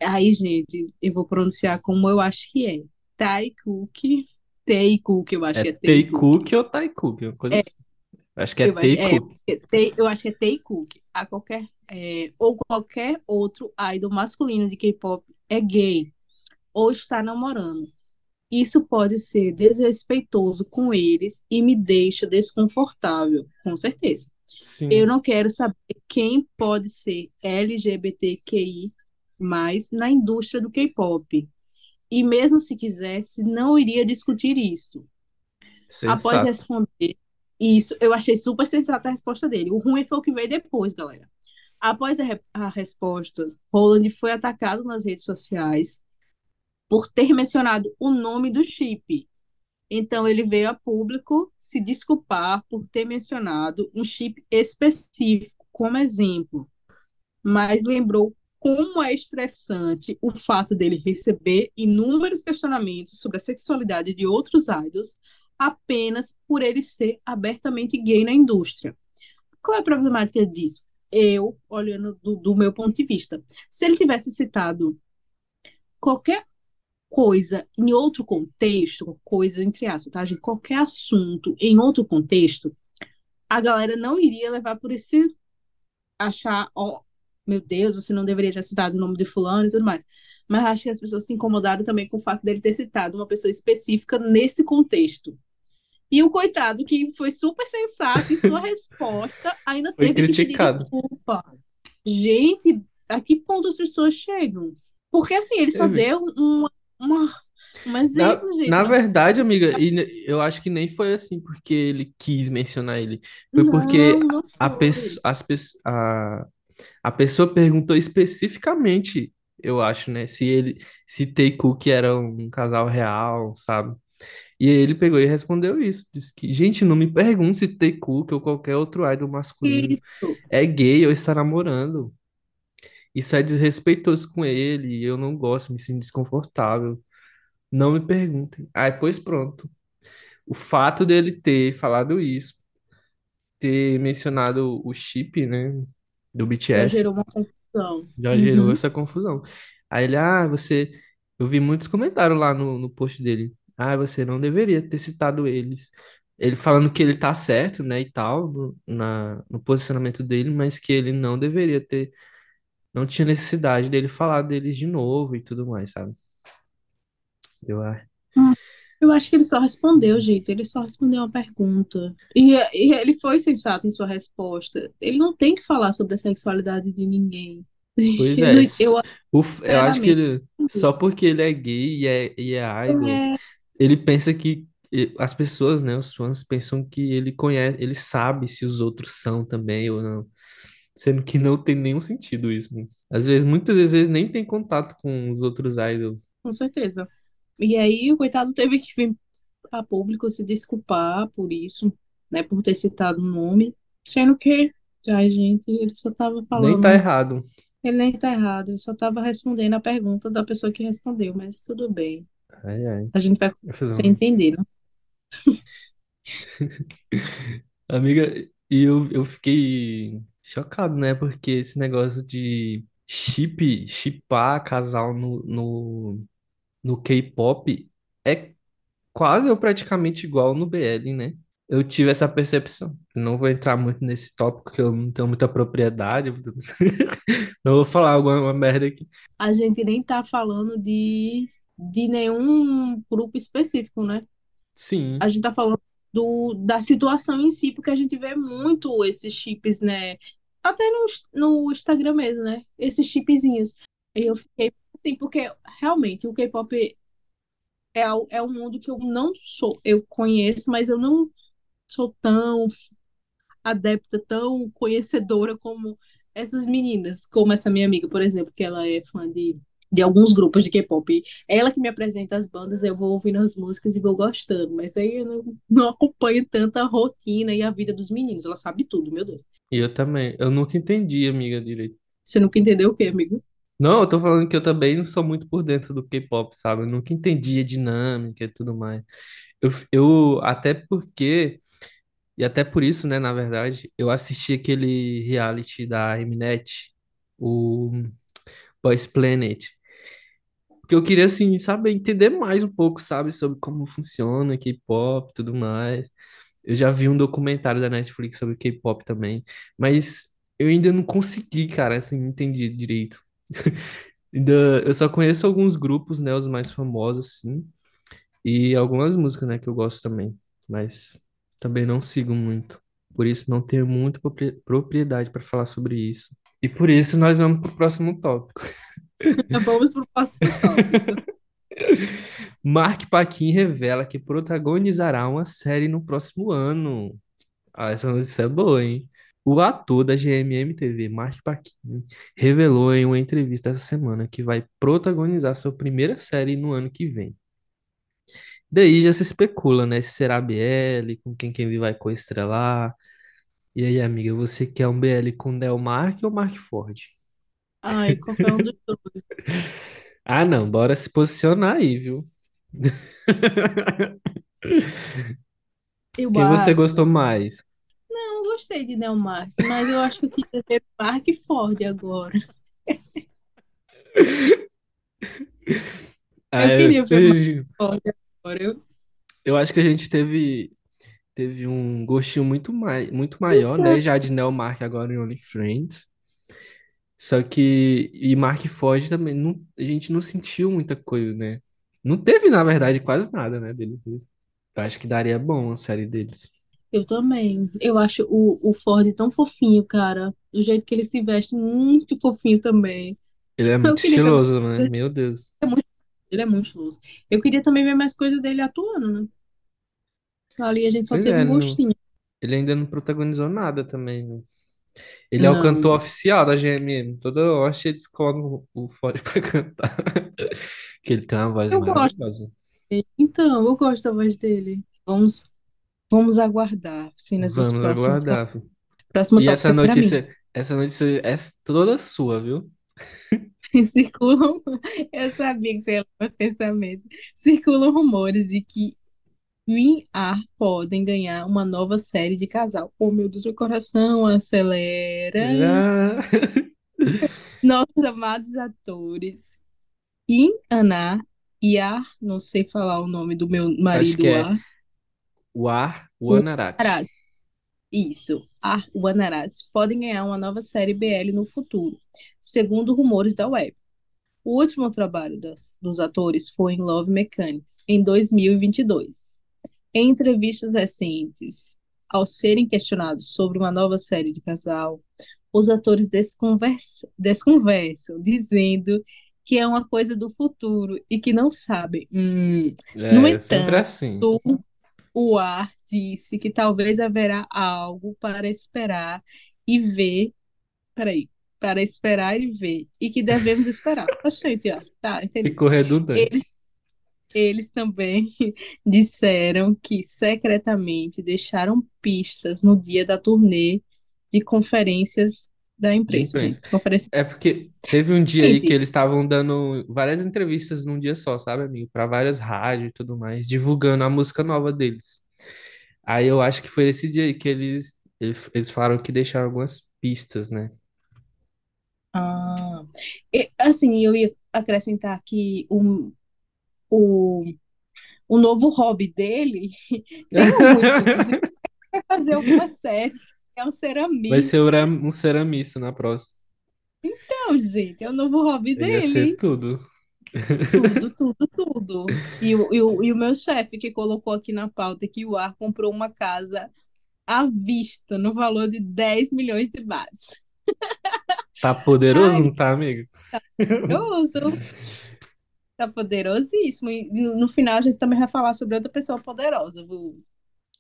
Aí, gente, eu vou pronunciar como eu acho que é. Taekook. Taekook, eu acho É que é Taekook. Taekook ou Taekook? Uma coisa É, assim. Acho que é eu acho, é, Tae- eu acho que é Taekook. A qualquer, é, ou qualquer outro idol masculino de K-pop é gay ou está namorando. Isso pode ser desrespeitoso com eles e me deixa desconfortável, com certeza. Eu Sim, não quero saber quem pode ser LGBTQI mais na indústria do K-pop. E mesmo se quisesse, não iria discutir isso. Após sensato. responder isso, eu achei super sensata a resposta dele. O ruim foi o que veio depois, galera. Após a, re- a resposta, Roland foi atacado nas redes sociais por ter mencionado o nome do chip. Então, ele veio a público se desculpar por ter mencionado um chip específico como exemplo, mas lembrou como é estressante o fato dele receber inúmeros questionamentos sobre a sexualidade de outros idols apenas por ele ser abertamente gay na indústria. Qual é a problemática disso? Eu, olhando do, do meu ponto de vista, se ele tivesse citado qualquer coisa em outro contexto, coisa entre aspas, tá, gente? Qualquer assunto em outro contexto, a galera não iria levar por esse achar, ó, meu Deus, você não deveria ter citado o nome de fulano e tudo mais. Mas acho que as pessoas se incomodaram também com o fato dele ter citado uma pessoa específica nesse contexto. E o coitado, que foi super sensato em sua resposta, ainda Foi teve que pedir criticado. desculpa. Gente, a que ponto as pessoas chegam? Porque assim, ele só deu um, uma, um Na, exemplo, gente. na Não, verdade, amiga, e ne- eu acho que nem foi assim porque ele quis mencionar ele. Foi não, porque não a, pesso- foi. as, a, a pessoa perguntou especificamente, eu acho, né, se ele, se Taekook era um casal real, sabe? E aí ele pegou e respondeu isso. Disse que, gente, não me pergunte se Taekook ou qualquer outro idol masculino Isso. é gay ou está namorando. Isso é desrespeitoso com ele, e eu não gosto, me sinto desconfortável. Não me perguntem. Aí, pois pronto. O fato dele ter falado isso, ter mencionado o chip, né, do Já BTS, gerou uma confusão. já gerou Uhum. essa confusão. Aí ele, ah, você. Eu vi muitos comentários lá no, no post dele. Ah, você não deveria ter citado eles. Ele falando que ele tá certo, né, e tal, no, na, no posicionamento dele, mas que ele não deveria ter. Não tinha necessidade dele falar deles de novo e tudo mais, sabe? Eu, ah, Hum, Eu acho que ele só respondeu, gente. Ele só respondeu uma pergunta. E, e ele foi sensato em sua resposta. Ele não tem que falar sobre a sexualidade de ninguém. Pois Eu, é, eu o f- eu acho que ele, só porque ele é gay e é, e é É, ele pensa que as pessoas, né, os fãs pensam que ele conhece, ele sabe se os outros são também ou não, sendo que não tem nenhum sentido isso, né? Às vezes, muitas vezes, nem tem contato com os outros idols. com certeza. E aí o coitado teve que vir a público se desculpar por isso, né? Por ter citado o nome. Sendo que, ai, gente, ele só tava Nem tá falando. errado. Ele nem tá errado, ele só tava respondendo a pergunta da pessoa que respondeu, mas tudo bem. Ai, ai. A gente vai falei, sem entender, né? Amiga, e eu, eu fiquei chocado, né? Porque esse negócio de chip, chipar casal no, no, no K-pop é quase ou praticamente igual no BL, né? Eu tive essa percepção. Não vou entrar muito nesse tópico, que eu não tenho muita propriedade. Não vou falar alguma merda aqui. A gente nem tá falando de, de nenhum grupo específico, né? A Sim, gente tá falando do, da situação em si, porque a gente vê muito esses chips, né? Até no, no Instagram mesmo, né? Esses chipzinhos. E eu fiquei assim, porque realmente o K-pop é, é um mundo que eu não sou, eu conheço, mas eu não sou tão adepta, tão conhecedora como essas meninas, como essa minha amiga, por exemplo, que ela é fã de, de alguns grupos de K-pop. Ela que me apresenta as bandas, eu vou ouvindo as músicas e vou gostando, mas aí eu não, não acompanho tanta a rotina e a vida dos meninos. Ela sabe tudo, meu Deus. e eu também. Eu nunca entendi, amiga, direito. Você nunca entendeu o quê, amigo? Não, eu tô falando que eu também não sou muito por dentro do K-pop, sabe? Eu nunca entendi a dinâmica e tudo mais. Eu, eu, até porque, e até por isso, né, na verdade, eu assisti aquele reality da Mnet, o Boys Planet, porque eu queria, assim, saber, entender mais um pouco, sabe, sobre como funciona K-pop e tudo mais. Eu já vi um documentário da Netflix sobre K-pop também, mas eu ainda não consegui, cara, assim, entender direito. Eu só conheço alguns grupos, né, os mais famosos, sim, e algumas músicas, né, que eu gosto também, mas também não sigo muito. por isso não tenho muita propri- propriedade para falar sobre isso. E por isso nós vamos para o próximo tópico. Vamos pro próximo tópico. Mark Paquin revela que protagonizará uma série no próximo ano. Ah, essa notícia é boa, hein? O ator da GMM TV, Mark Paquin, revelou em uma entrevista essa semana que vai protagonizar sua primeira série no ano que vem. Daí já se especula, né? Se será BL, com quem quem vai coestrelar. E aí, amiga, você quer um BL com Del Mark ou Mark Ford? Ai, qualquer um dos dois. Ah, não, bora se posicionar aí, viu? Eu Quem você acho. gostou mais? Não gostei de Neo Marx, mas eu acho que eu queria ver Mark Ford agora. Ah, Eu eu, queria ver Mark eu, Ford agora. Eu... eu acho que a gente teve, teve um gostinho muito, mai, muito maior, Então, né? Já de Neo Mark agora em Only Friends. Só que. E Mark Ford também. Não, a gente não sentiu muita coisa, né? Não teve, na verdade, quase nada, né? Deles. Eu acho que daria bom a série deles. eu também. Eu acho o, o Ford tão fofinho, cara. Do jeito que ele se veste, muito fofinho também. Ele é muito queria estiloso, né? Meu Deus. Ele é muito, ele é muito estiloso. Eu queria também ver mais coisas dele atuando, né? Ali a gente só Pois teve é, um ele, não- gostinho. ele ainda não protagonizou nada também. né? Ele é o cantor oficial da GMM. Toda hora eles colocam o Ford pra cantar. Que ele tem uma voz Eu maravilhosa. Então, eu gosto da voz dele. Vamos, vamos aguardar cenas dos Vamos próximos. aguardar. Próximo E essa notícia, essa notícia é toda sua, viu? Circulam, eu sabia que você ia levar pensamento. Circulam rumores de que Win Ar podem ganhar uma nova série de casal. Oh, meu Deus, meu coração acelera. Nossos amados atores In Ana e Ar, não sei falar o nome do meu Acho marido que é Ar. O Wanarat. Arad, isso, Ar Wanarat, podem ganhar uma nova série BL no futuro, segundo rumores da web. O último trabalho das- dos atores foi em Love Mechanics, em 2022. Em entrevistas recentes, ao serem questionados sobre uma nova série de casal, os atores desconversa- desconversam, dizendo que é uma coisa do futuro e que não sabem. Hum, No É, sempre entanto, assim. o Ar disse que talvez haverá algo para esperar e ver. Peraí. Para esperar e ver. E que devemos esperar. Oxente, ó. Tá, entendi. Ficou redundante. Eles, eles também disseram que secretamente deixaram pistas no dia da turnê de conferências da imprensa. gente. Conferência. É porque teve um dia aí que eles estavam dando várias entrevistas num dia só, sabe, amigo? Pra várias rádios e tudo mais, divulgando a música nova deles. Aí eu acho que foi esse dia aí que eles, eles, eles falaram que deixaram algumas pistas, né? ah, e, assim, eu ia acrescentar que o, o, o novo hobby dele tem intuito de vai fazer alguma série. É um Vai ceramista. ser ura- um ceramista na próxima. Não, gente, é o novo hobby Ia ser dele. tudo. Tudo, tudo, tudo. E o, e o, e o meu chefe que colocou aqui na pauta que o Ar comprou uma casa à vista no valor de 10 milhões de bahts. Tá poderoso, Ai, não tá, amigo? poderoso. Tá poderosíssimo. E no final a gente também vai falar sobre outra pessoa poderosa. Vou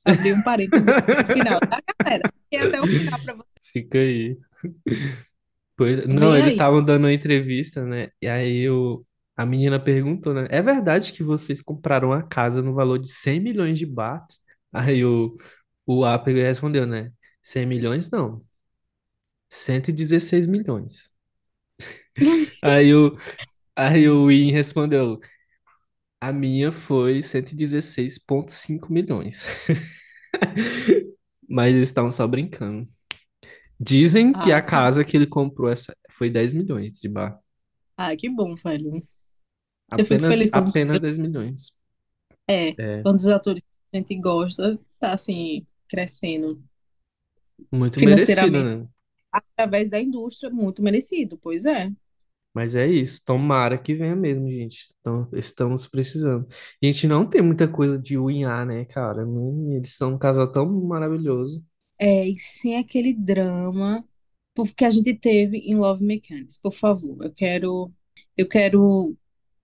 abrir um parênteses no final, tá, galera? Até o final pra. Fica aí. Pois, não, Vem eles estavam dando uma entrevista, né? E aí o, a menina perguntou, né? É verdade que vocês compraram uma casa no valor de 100 milhões de baht? Aí o, o A pegou e respondeu, né? 100 milhões não, 116 milhões. Aí o, aí o Win respondeu, a minha foi 116,5 milhões. Mas eles estavam só brincando. Dizem que Ah, a que, casa que ele comprou essa foi 10 milhões de baht. ah, que bom, velho. Eu fico Apenas, feliz quando, apenas 10 milhões. é, É, quando os atores que a gente gosta tá assim, crescendo muito merecido, financeiramente né? através da indústria, muito merecido, pois é. Mas é isso. Tomara que venha mesmo, gente. Então, estamos precisando. A gente não tem muita coisa de unhar, né, cara? Hum, Eles são um casal tão maravilhoso. É, e sem aquele drama porque a gente teve em Love Mechanics, por favor. Eu quero, eu quero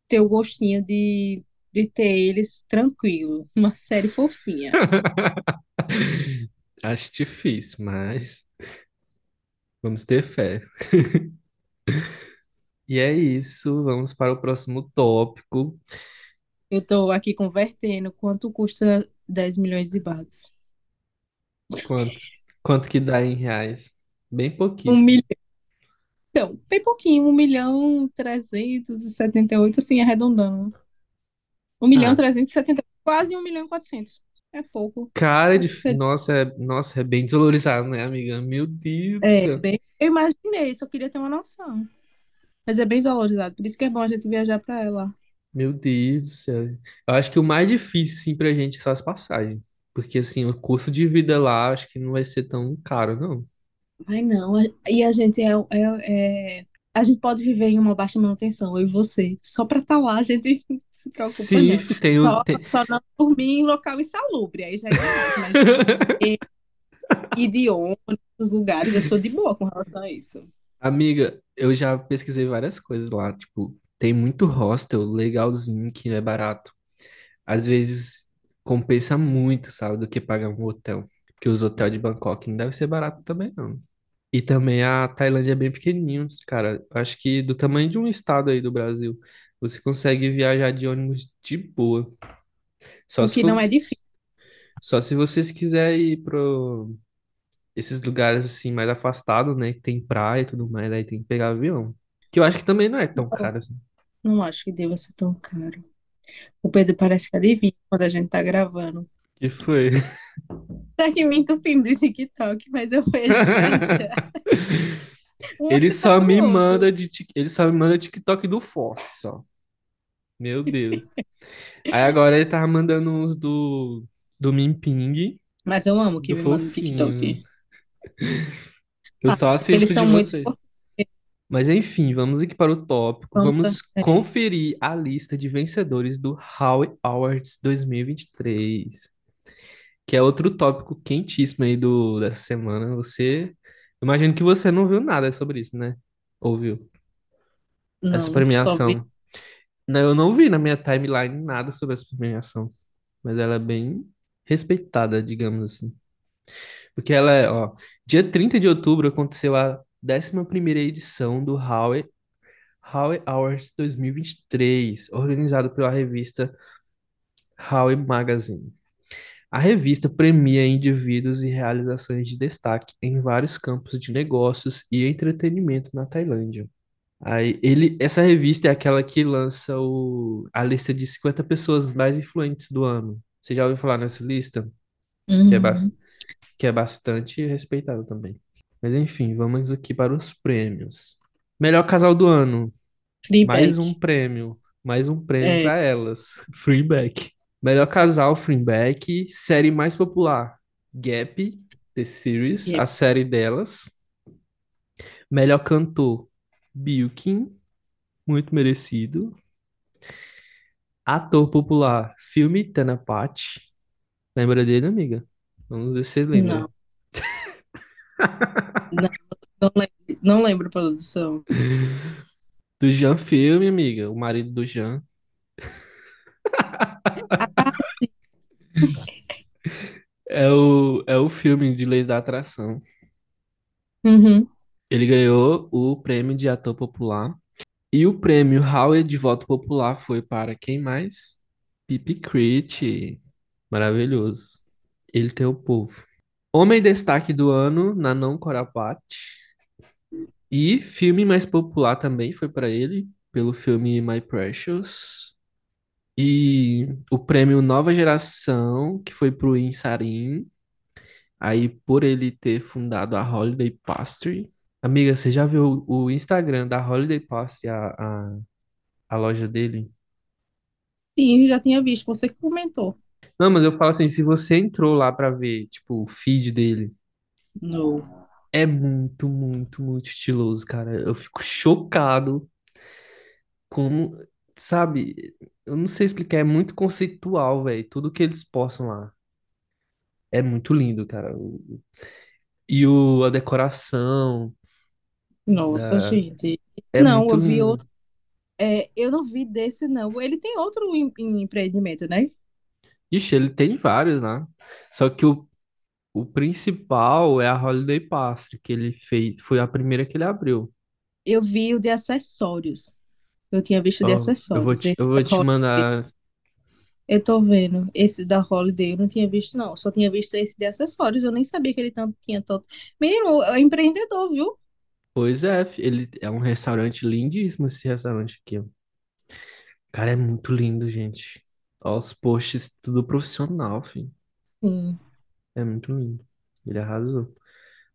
ter o gostinho de, de ter eles tranquilo, uma série fofinha. Acho difícil, mas vamos ter fé. E é isso, vamos para o próximo tópico. Eu tô aqui convertendo quanto custa 10 milhões de bahts. Quanto, quanto que dá em reais? Bem Um pouquíssimo. milhão, então, bem pouquinho, um milhão trezentos e setenta e oito, assim, arredondando. Um milhão Ah, trezentos e setenta, quase um milhão e quatrocentos. É pouco. cara de... Acho que seria- Nossa, é... Nossa, é bem desvalorizado, né, amiga? Meu Deus do É, céu. bem, eu imaginei, só queria ter uma noção. Mas é bem valorizado, por isso que é bom a gente viajar pra ela. Meu Deus do céu. Eu acho que o mais difícil, sim, pra gente são as passagens. Porque, assim, o custo de vida lá, acho que não vai ser tão caro, não. Ai, não. E a gente é, é, é- a gente pode viver em uma baixa manutenção, eu e você. Só pra estar lá, a gente não se preocupa, Sim, não. tem, o- Só, tem... só não dormir em local insalubre, aí já é demais. Mas e, e de ônibus, lugares, eu sou de boa com relação a isso. Amiga, eu já pesquisei várias coisas lá. Tipo, tem muito hostel legalzinho que é barato. Às vezes compensa muito, sabe, do que pagar um hotel. Porque os hotéis de Bangkok não deve ser barato também, não. E também a Tailândia é bem pequenininho, cara. Acho que do tamanho de um estado aí do Brasil, você consegue viajar de ônibus de boa. Só O se que for, não é difícil. só se vocês quiserem ir pro esses lugares assim mais afastados, né, que tem praia e tudo mais, aí tem que pegar avião. Que eu acho que também não é tão caro assim. Não acho que deva ser tão caro. O Pedro parece que adivinha quando a gente tá gravando. Que foi? Tá aqui me entupindo de TikTok, mas eu vejo. Um Ele só me outro. manda de ele só me manda TikTok do Foz, só. Meu Deus. Aí agora ele tava mandando uns do do Mimping, Mas eu amo que do me manda no fofinho. TikTok. Eu Ah, só porque eles assisto de são muito vocês. Mas enfim, vamos aqui para o tópico. importantes. Vamos conferir a lista de vencedores do Howie Awards 2023, que é outro tópico quentíssimo aí do, dessa semana. Você, imagino que você não viu nada sobre isso, né? Ouviu? Essa Não, vi. premiação. Não, eu não vi na minha timeline nada sobre essa premiação, mas ela é bem respeitada, digamos assim. Porque ela é, ó, dia 30 de outubro aconteceu a décima primeira edição do Howie Howie Awards 2023, organizado pela revista Howie Magazine. A revista premia indivíduos e realizações de destaque em vários campos de negócios e entretenimento na Tailândia. Aí, ele, essa revista é aquela que lança o, a lista de 50 pessoas mais influentes do ano. Você já ouviu falar nessa lista? Que é, Uhum. Que é bastante respeitada também. Mas enfim, vamos aqui para os prêmios. Melhor casal do ano. Mais um prêmio. Mais um prêmio É, para elas. Freeback. Melhor casal, Freeback. Série mais popular, Gap, The Series, a série delas. Melhor cantor, Bilkin, muito merecido. Ator popular, filme Tanapati. Lembra dele, amiga? Vamos ver se vocês lembram. Não, não, não lembro, não lembro, produção. Do Jean Filme, amiga. O marido do Jean. É o, é o filme de Leis da Atração. uhum. Ele ganhou o prêmio de ator popular. E o prêmio Howard de voto popular foi para quem mais? Pipi Crit. Maravilhoso. Ele tem o povo. Homem destaque do ano, Nanon Corapati. E filme mais popular também foi para ele, pelo filme My Precious. E o prêmio Nova Geração, que foi pro Insarin. Aí, por ele ter fundado a Holiday Pastry. Amiga, você já viu o Instagram da Holiday Pastry, a, a, a loja dele? Sim, já tinha visto, você que comentou. Não, mas eu falo assim, se você entrou lá pra ver, tipo, o feed dele, No. é muito, muito, muito estiloso, cara. Eu fico chocado como, sabe, eu não sei explicar, é muito conceitual, velho, tudo que eles postam lá. É muito lindo, cara. O- E o, a decoração Nossa, da... gente. é Não, muito eu vi lindo. outro. é, eu não vi desse, não. Ele tem outro em- em empreendimento, né? Ixi, ele tem vários lá. Só que o, o principal é a Holiday Pastry, que ele fez. Foi a primeira que ele abriu. Eu vi o de acessórios. Eu tinha visto de Ó, eu vou acessórios. te, Esse eu da vou te Holiday. mandar. Eu tô vendo. Esse da Holiday eu não tinha visto, não. Só tinha visto esse de acessórios. Eu nem sabia que ele tanto, tinha tanto. Menino, é empreendedor, viu? Pois é, fi, ele é um restaurante lindíssimo, esse restaurante aqui. ó. Cara, é muito lindo, gente. Ó, os posts, tudo profissional, filho. Sim. É muito lindo. Ele arrasou.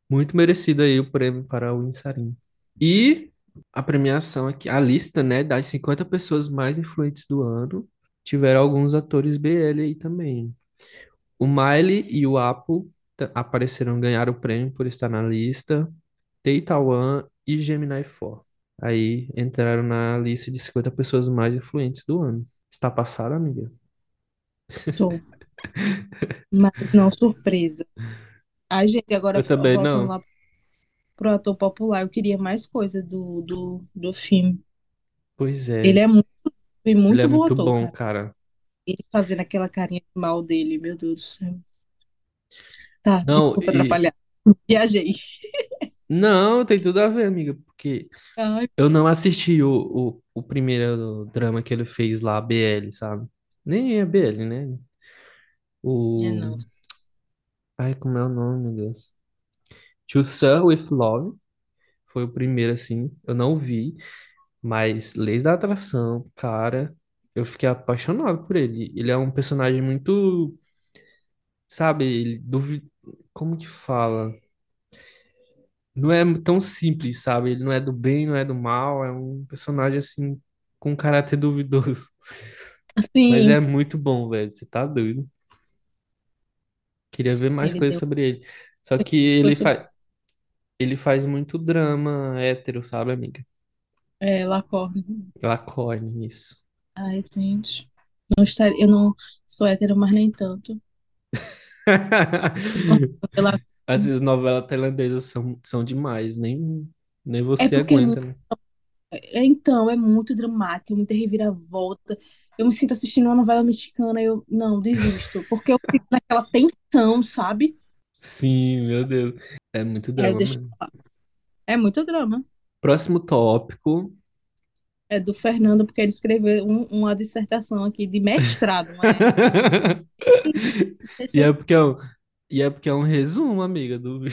Muito merecido aí o prêmio para o Insarim. E a premiação aqui, a lista, né, das 50 pessoas mais influentes do ano, tiveram alguns atores BL aí também. O Miley e o Apo apareceram, ganharam o prêmio por estar na lista. Teitawan e Gemini 4. Aí entraram na lista de 50 pessoas mais influentes do ano. Está passada, amiga? Tô. Mas não surpresa. Ai, gente, agora Eu também voltando não. lá pro ator popular, eu queria mais coisa do, do, do filme. Pois Ele é, é muito, ele é muito bom muito ator, bom, cara. cara. Ele fazendo aquela carinha de mal dele, meu Deus do céu. Tá, Não, desculpa e atrapalhar. Viajei. não, tem tudo a ver, amiga, porque Ai, eu não assisti o, o, o primeiro drama que ele fez lá, BL, sabe? Nem é BL, né? é O. não. Ai, como é o nome, meu Deus? To Sir with Love foi o primeiro, assim. Eu não vi. Mas Leis da Atração, cara, eu fiquei apaixonado por ele. Ele é um personagem muito, sabe, ele duvi... como que fala? Não é tão simples, sabe? Ele não é do bem, não é do mal, é um personagem assim com um caráter duvidoso. Mas é Assim, muito bom, velho. Você tá doido? Queria ver mais ele coisas tem sobre ele. Só que um ele faz ele faz muito drama hétero, sabe, amiga? é, Lacorne. Lacorne, isso. Ai, gente. Não estaria, eu não sou hétero, mas nem tanto. Nossa, pela- Essas novelas tailandesas são, são demais, nem, nem É você porque, aguenta, né? é, então, é muito dramático, muita reviravolta. Eu me sinto assistindo uma novela mexicana, eu não desisto, porque eu fico naquela tensão, sabe? Sim, meu Deus. É muito É, drama deixa, mesmo. é muito drama. Próximo tópico. É do Fernando, porque ele escreveu um- uma dissertação aqui de mestrado, não é? E é porque é um, e é porque é um resumo, amiga, do... vi-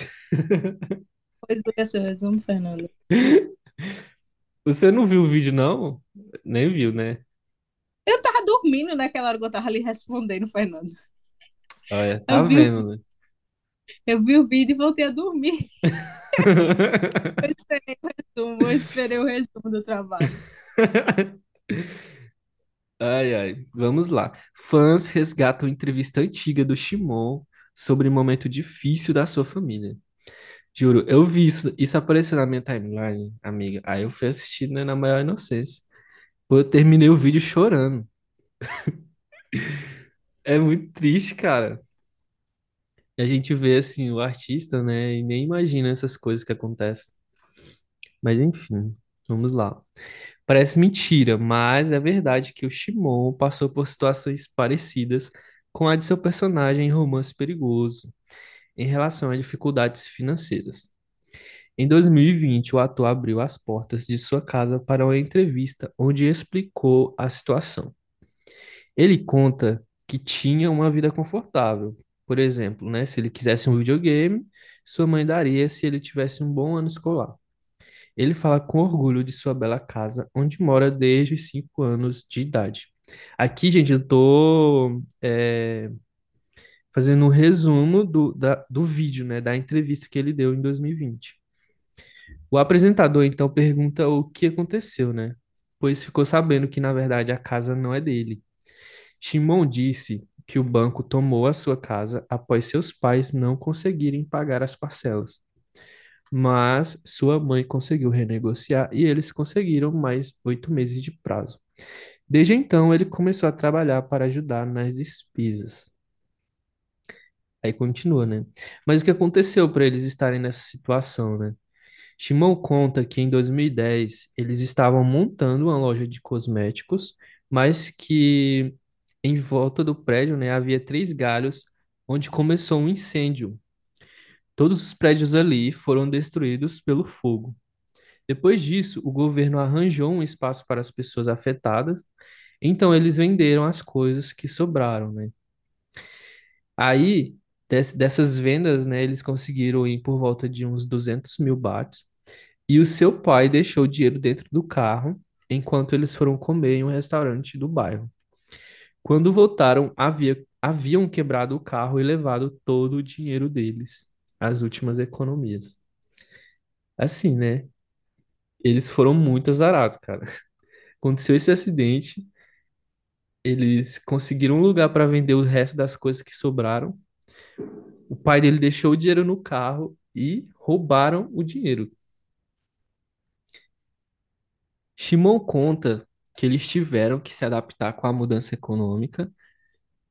depois do seu resumo, Fernando. Você não viu o vídeo, não? Nem viu, né? Eu tava dormindo naquela hora que eu tava ali respondendo, Fernando. Olha, tá Eu vi, o- vendo, né? eu vi o vídeo e voltei a dormir. Eu esperei o resumo, eu esperei o resumo do trabalho. Ai, ai, vamos lá. Fãs resgatam entrevista antiga do Shimon sobre um momento difícil da sua família. Juro, eu vi isso, isso apareceu na minha timeline, amiga. Aí eu fui assistir, né, na maior inocência. Eu terminei o vídeo chorando. É muito triste, cara. A gente vê, assim, o artista, né, e nem imagina essas coisas que acontecem. Mas enfim, vamos lá. Parece mentira, mas é verdade que o Shimon passou por situações parecidas com a de seu personagem em Romance Perigoso, em relação a dificuldades financeiras. Em 2020, o ator abriu as portas de sua casa para uma entrevista onde explicou a situação. Ele conta que tinha uma vida confortável. Por exemplo, né, se ele quisesse um videogame, sua mãe daria se ele tivesse um bom ano escolar. Ele fala com orgulho de sua bela casa, onde mora desde os 5 anos de idade. Aqui, gente, eu tô é, fazendo um resumo do, da- do vídeo, né, da entrevista que ele deu em 2020. O apresentador então pergunta o que aconteceu, né? Pois ficou sabendo que na verdade a casa não é dele. Shimon disse que o banco tomou a sua casa após seus pais não conseguirem pagar as parcelas. Mas sua mãe conseguiu renegociar e eles conseguiram mais oito meses de prazo. Desde então, ele começou a trabalhar para ajudar nas despesas. Aí continua, né? Mas o que aconteceu para eles estarem nessa situação, né? Shimon conta que em 2010 eles estavam montando uma loja de cosméticos, mas que em volta do prédio, né, havia três galhos onde começou um incêndio. Todos os prédios ali foram destruídos pelo fogo. Depois disso, o governo arranjou um espaço para as pessoas afetadas, então eles venderam as coisas que sobraram, né? Aí, des- dessas vendas, né, eles conseguiram ir por volta de uns 200 mil bahts, e o seu pai deixou o dinheiro dentro do carro, enquanto eles foram comer em um restaurante do bairro. Quando voltaram, havia, haviam quebrado o carro e levado todo o dinheiro deles, as últimas economias. Assim, né? Eles foram muito azarados, cara. Aconteceu esse acidente, eles conseguiram um lugar para vender o resto das coisas que sobraram. O pai dele deixou o dinheiro no carro e roubaram o dinheiro. Shimon conta que eles tiveram que se adaptar com a mudança econômica.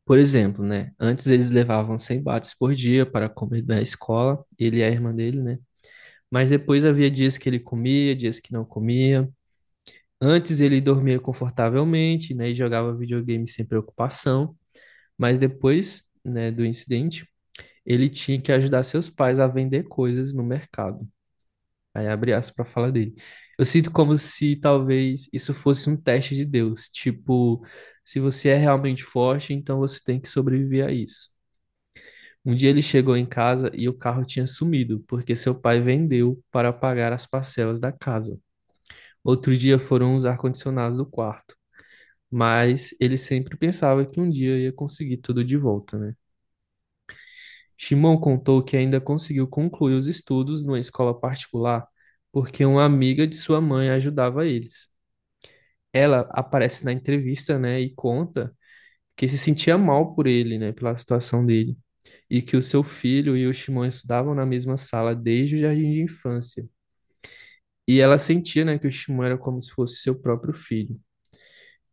Por exemplo, né? Antes eles levavam 100 bahts por dia para comer na escola, ele e a irmã dele, né? Mas depois havia dias que ele comia, dias que não comia. Antes ele dormia confortavelmente, né, e jogava videogame sem preocupação, mas depois, né, do incidente, ele tinha que ajudar seus pais a vender coisas no mercado. Aí abre aspas para falar dele. Eu sinto como se talvez isso fosse um teste de Deus, tipo, se você é realmente forte, então você tem que sobreviver a isso. Um dia ele chegou em casa e o carro tinha sumido, porque seu pai vendeu para pagar as parcelas da casa. Outro dia foram os ar-condicionados do quarto. Mas ele sempre pensava que um dia ia conseguir tudo de volta, né? Shimon contou que ainda conseguiu concluir os estudos numa escola particular porque uma amiga de sua mãe ajudava eles. Ela aparece na entrevista, né, e conta que se sentia mal por ele, né, pela situação dele, e que o seu filho e o Shimon estudavam na mesma sala desde o jardim de infância. E ela sentia, né, que o Shimon era como se fosse seu próprio filho.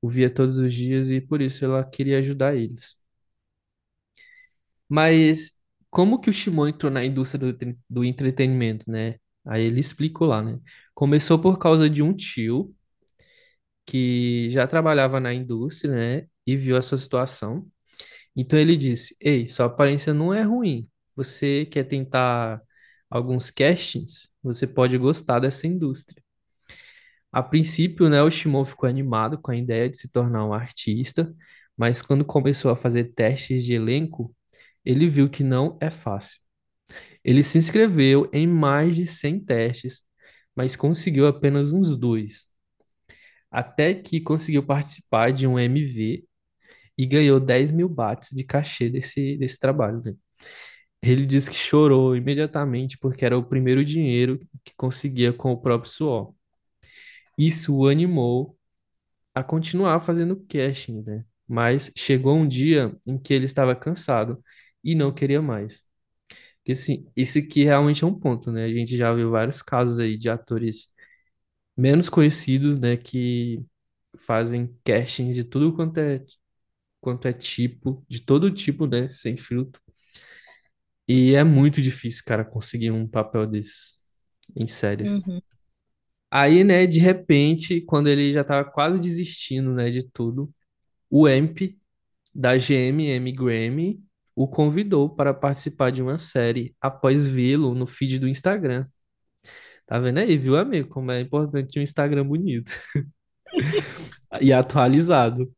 O via todos os dias e por isso ela queria ajudar eles. Mas como que o Shimon entrou na indústria do, do entretenimento, né? Aí ele explicou lá, né? Começou por causa de um tio que já trabalhava na indústria, né? E viu a sua situação. Então ele disse: Ei, sua aparência não é ruim. Você quer tentar alguns castings? Você pode gostar dessa indústria. A princípio, né, o Shimon ficou animado com a ideia de se tornar um artista, mas quando começou a fazer testes de elenco, ele viu que não é fácil. Ele se inscreveu em mais de 100 testes, mas conseguiu apenas uns dois, até que conseguiu participar de um MV e ganhou 10 mil bahts de cachê desse, desse trabalho, né? Ele disse que chorou imediatamente porque era o primeiro dinheiro que conseguia com o próprio suor. Isso o animou a continuar fazendo casting, né? Mas chegou um dia em que ele estava cansado e não queria mais. Porque, assim, isso aqui realmente é um ponto, né? A gente já viu vários casos aí de atores menos conhecidos, né, que fazem casting de tudo quanto é, quanto é tipo, de todo tipo, né, sem filtro. E é muito difícil, cara, conseguir um papel desse em séries. Uhum. Aí, né, de repente, quando ele já tava quase desistindo, né, de tudo, o Emp da GMM Grammy o convidou para participar de uma série após vê-lo no feed do Instagram. Tá vendo aí, viu, amigo? Como é importante um Instagram bonito e atualizado.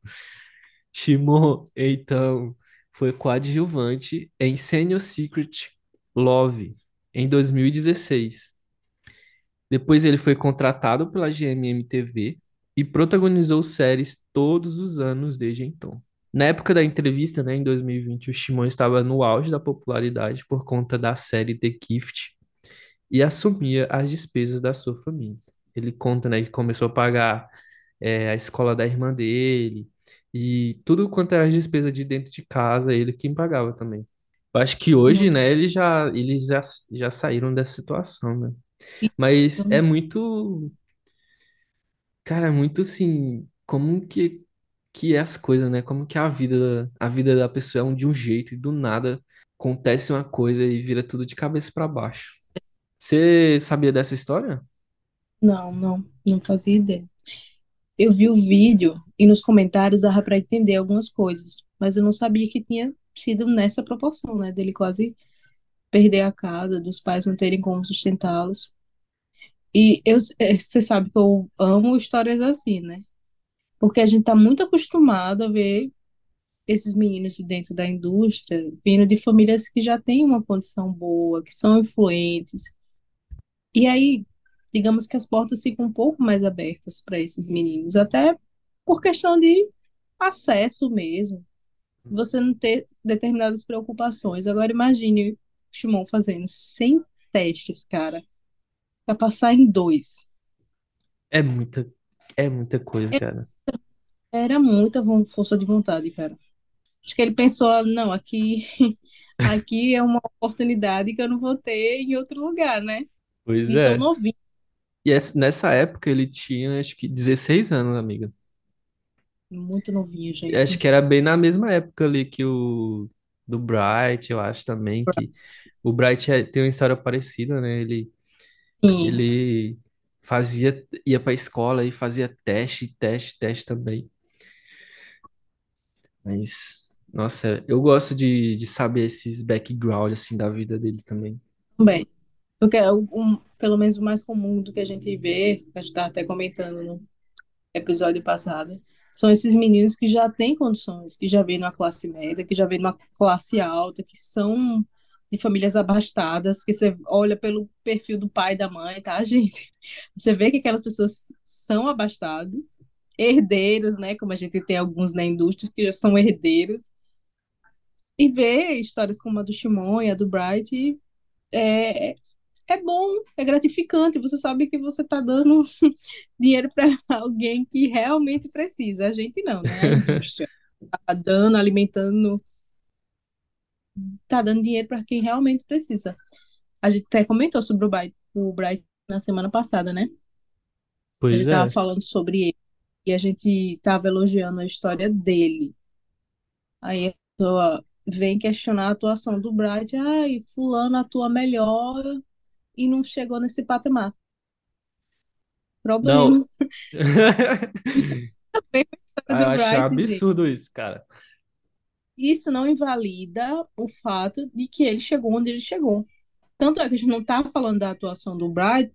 Shimon, então, foi coadjuvante em Senior Secret Love em 2016. Depois ele foi contratado pela GMM TV e protagonizou séries todos os anos desde então. Na época da entrevista, né, em 2020, o Shimon estava no auge da popularidade por conta da série The Gift e assumia as despesas da sua família. Ele conta, né, que começou a pagar é, a escola da irmã dele e tudo quanto era as despesas de dentro de casa, ele quem pagava também. Eu acho que hoje, né, eles já, eles já, já saíram dessa situação, né? Mas é muito, cara, é muito assim, como que, que é as coisas, né? Como que a vida, a vida da pessoa é um de um jeito e do nada acontece uma coisa e vira tudo de cabeça para baixo. Você sabia dessa história? Não, não, não fazia ideia. Eu vi o vídeo e nos comentários dava para entender algumas coisas, mas eu não sabia que tinha sido nessa proporção, né? Dele quase perder a casa, dos pais não terem como sustentá-los. E eu, você sabe que eu amo histórias assim, né? Porque a gente tá muito acostumado a ver esses meninos de dentro da indústria vindo de famílias que já têm uma condição boa, que são influentes. E aí, digamos que as portas ficam um pouco mais abertas para esses meninos, até por questão de acesso mesmo, você não ter determinadas preocupações. Agora imagine o Shimon fazendo 100 testes, cara, para passar em dois. É muita, é muita coisa, cara. Era muita força de vontade, cara. Acho que ele pensou, não, aqui, aqui é uma oportunidade que eu não vou ter em outro lugar, né? Pois Então, é. novinho, E essa- nessa época ele tinha, acho que 16 anos, amiga. muito novinho, Acho gente. que era bem na mesma época ali que o do Bright, eu acho também que o Bright é- tem uma história parecida, né? Ele, Sim, ele fazia, ia pra escola e fazia teste, teste, teste também. Mas, nossa, eu gosto de, de saber esses background, assim, da vida deles também. também. Porque é um, pelo menos o mais comum do que a gente vê, a gente estava até comentando no episódio passado, são esses meninos que já têm condições, que já vêm numa classe média, que já vêm numa classe alta, que são de famílias abastadas, que você olha pelo perfil do pai e da mãe, tá, gente? Você vê que aquelas pessoas são abastadas, herdeiros, né? Como a gente tem alguns na indústria que já são herdeiros, e ver histórias como a do Shimon e a do Bright é, é bom, é gratificante. Você sabe que você está dando dinheiro para alguém que realmente precisa. A gente não, né? A indústria está dando, alimentando, está dando dinheiro para quem realmente precisa. A gente até comentou sobre o Bright, o Bright na semana passada, né? A gente Pois estava é. falando sobre ele e a gente estava elogiando a história dele. Aí a pessoa vem questionar a atuação do Bright. Ai, fulano atua melhor e não chegou nesse patamar. Não. Problema. A Ah, Eu acho Bright, gente. absurdo isso, cara. Isso não invalida o fato de que ele chegou onde ele chegou. Tanto é que a gente não está falando da atuação do Bright,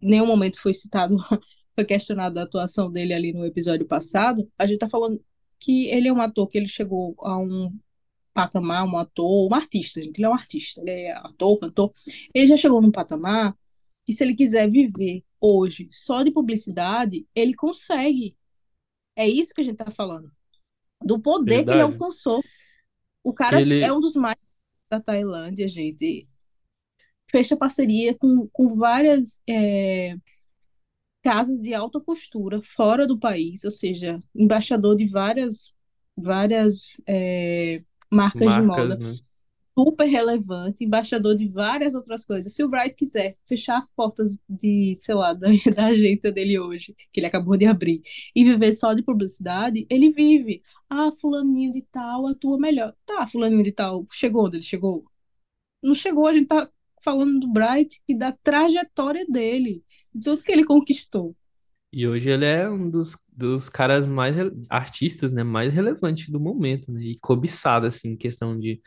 em nenhum momento foi citado, foi questionado a atuação dele ali no episódio passado. A gente está falando que ele é um ator que ele chegou a um patamar, um ator, um artista, gente. Ele é um artista, ele é ator, cantor. Ele já chegou num patamar que se ele quiser viver hoje só de publicidade, ele consegue. É isso que a gente está falando. Do poder que ele Verdade. alcançou. O cara é ele, um dos mais da Tailândia, gente. Fecha parceria com, com várias é, casas de alta costura fora do país, ou seja, embaixador de várias, várias é, marcas de marcas, moda, né? super relevante, embaixador de várias outras coisas. Se o Bright quiser fechar as portas de, sei lá, da, da agência dele hoje, que ele acabou de abrir, e viver só de publicidade, ele vive. Ah, fulaninho de tal atua melhor. Tá, fulaninho de tal chegou onde ele chegou? Não chegou, a gente tá falando do Bright e da trajetória dele, de tudo que ele conquistou. E hoje ele é um dos, dos caras mais, artistas, né, mais relevantes do momento, né? E cobiçado, assim, em questão de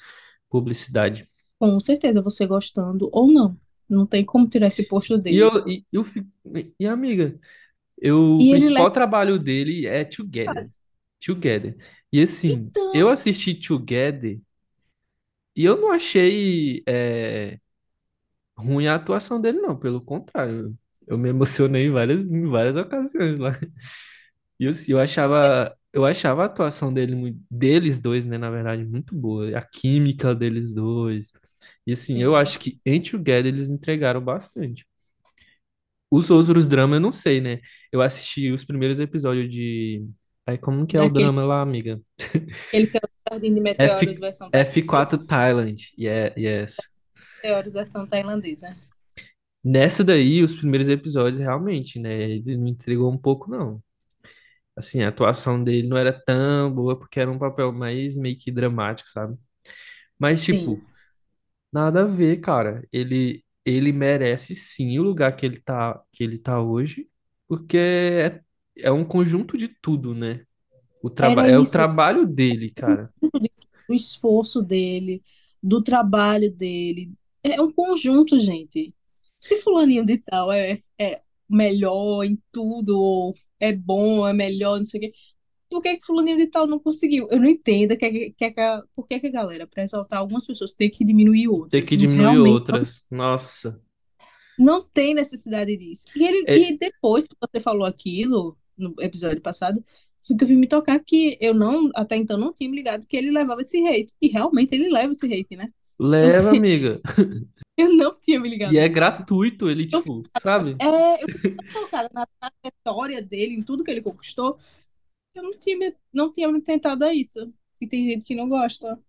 publicidade. Com certeza, você gostando ou não. Não tem como tirar esse posto E dele. eu, e, eu fico, e amiga, eu, o E ele principal trabalho dele é Together. Together. E assim, Então, eu assisti Together e eu não achei é, ruim a atuação dele, não. Pelo contrário, eu me emocionei em várias, em várias ocasiões lá. E eu, eu achava, eu achava a atuação dele, deles dois, né, na verdade, muito boa. A química deles dois. E assim, eu acho que em Together eles entregaram bastante. Os outros dramas eu não sei, né? Eu assisti os primeiros episódios de. Aí, como que é o Daquele drama lá, amiga? ele tem o Jardim de Meteoros F, versão tailandesa. F4 Thailand. Yeah, yes. Meteoros versão tailandesa. Nessa daí, os primeiros episódios, realmente, né? Ele não entregou um pouco, não. assim, a atuação dele não era tão boa porque era um papel mais meio que dramático, sabe? Mas, Sim. tipo, nada a ver, cara. Ele, ele merece sim o lugar que ele tá, que ele tá hoje, porque é, é um conjunto de tudo, né? O traba Era é o isso. trabalho dele, cara. do esforço dele, do trabalho dele. É um conjunto, gente. Se fulaninho de tal é, é melhor em tudo, ou é bom, é melhor, não sei o quê, por que que fulaninho de tal não conseguiu? Eu não entendo que, é que, é que a- por que que a galera, para exaltar algumas pessoas, tem que diminuir outras. que Não, diminuir realmente outras. Nossa. não tem necessidade disso. E, ele, É, e depois que você falou aquilo, no episódio passado, foi que eu vim me tocar que eu não, até então, não tinha me ligado que ele levava esse hate. E realmente ele leva esse hate, né? Leva, amiga. eu não tinha me E ligado é nisso. gratuito, ele, Eu, tipo, sabe? é, eu tão focada na trajetória dele, em tudo que ele conquistou, eu não tinha, me- não tinha me tentado a isso. E tem gente que não gosta.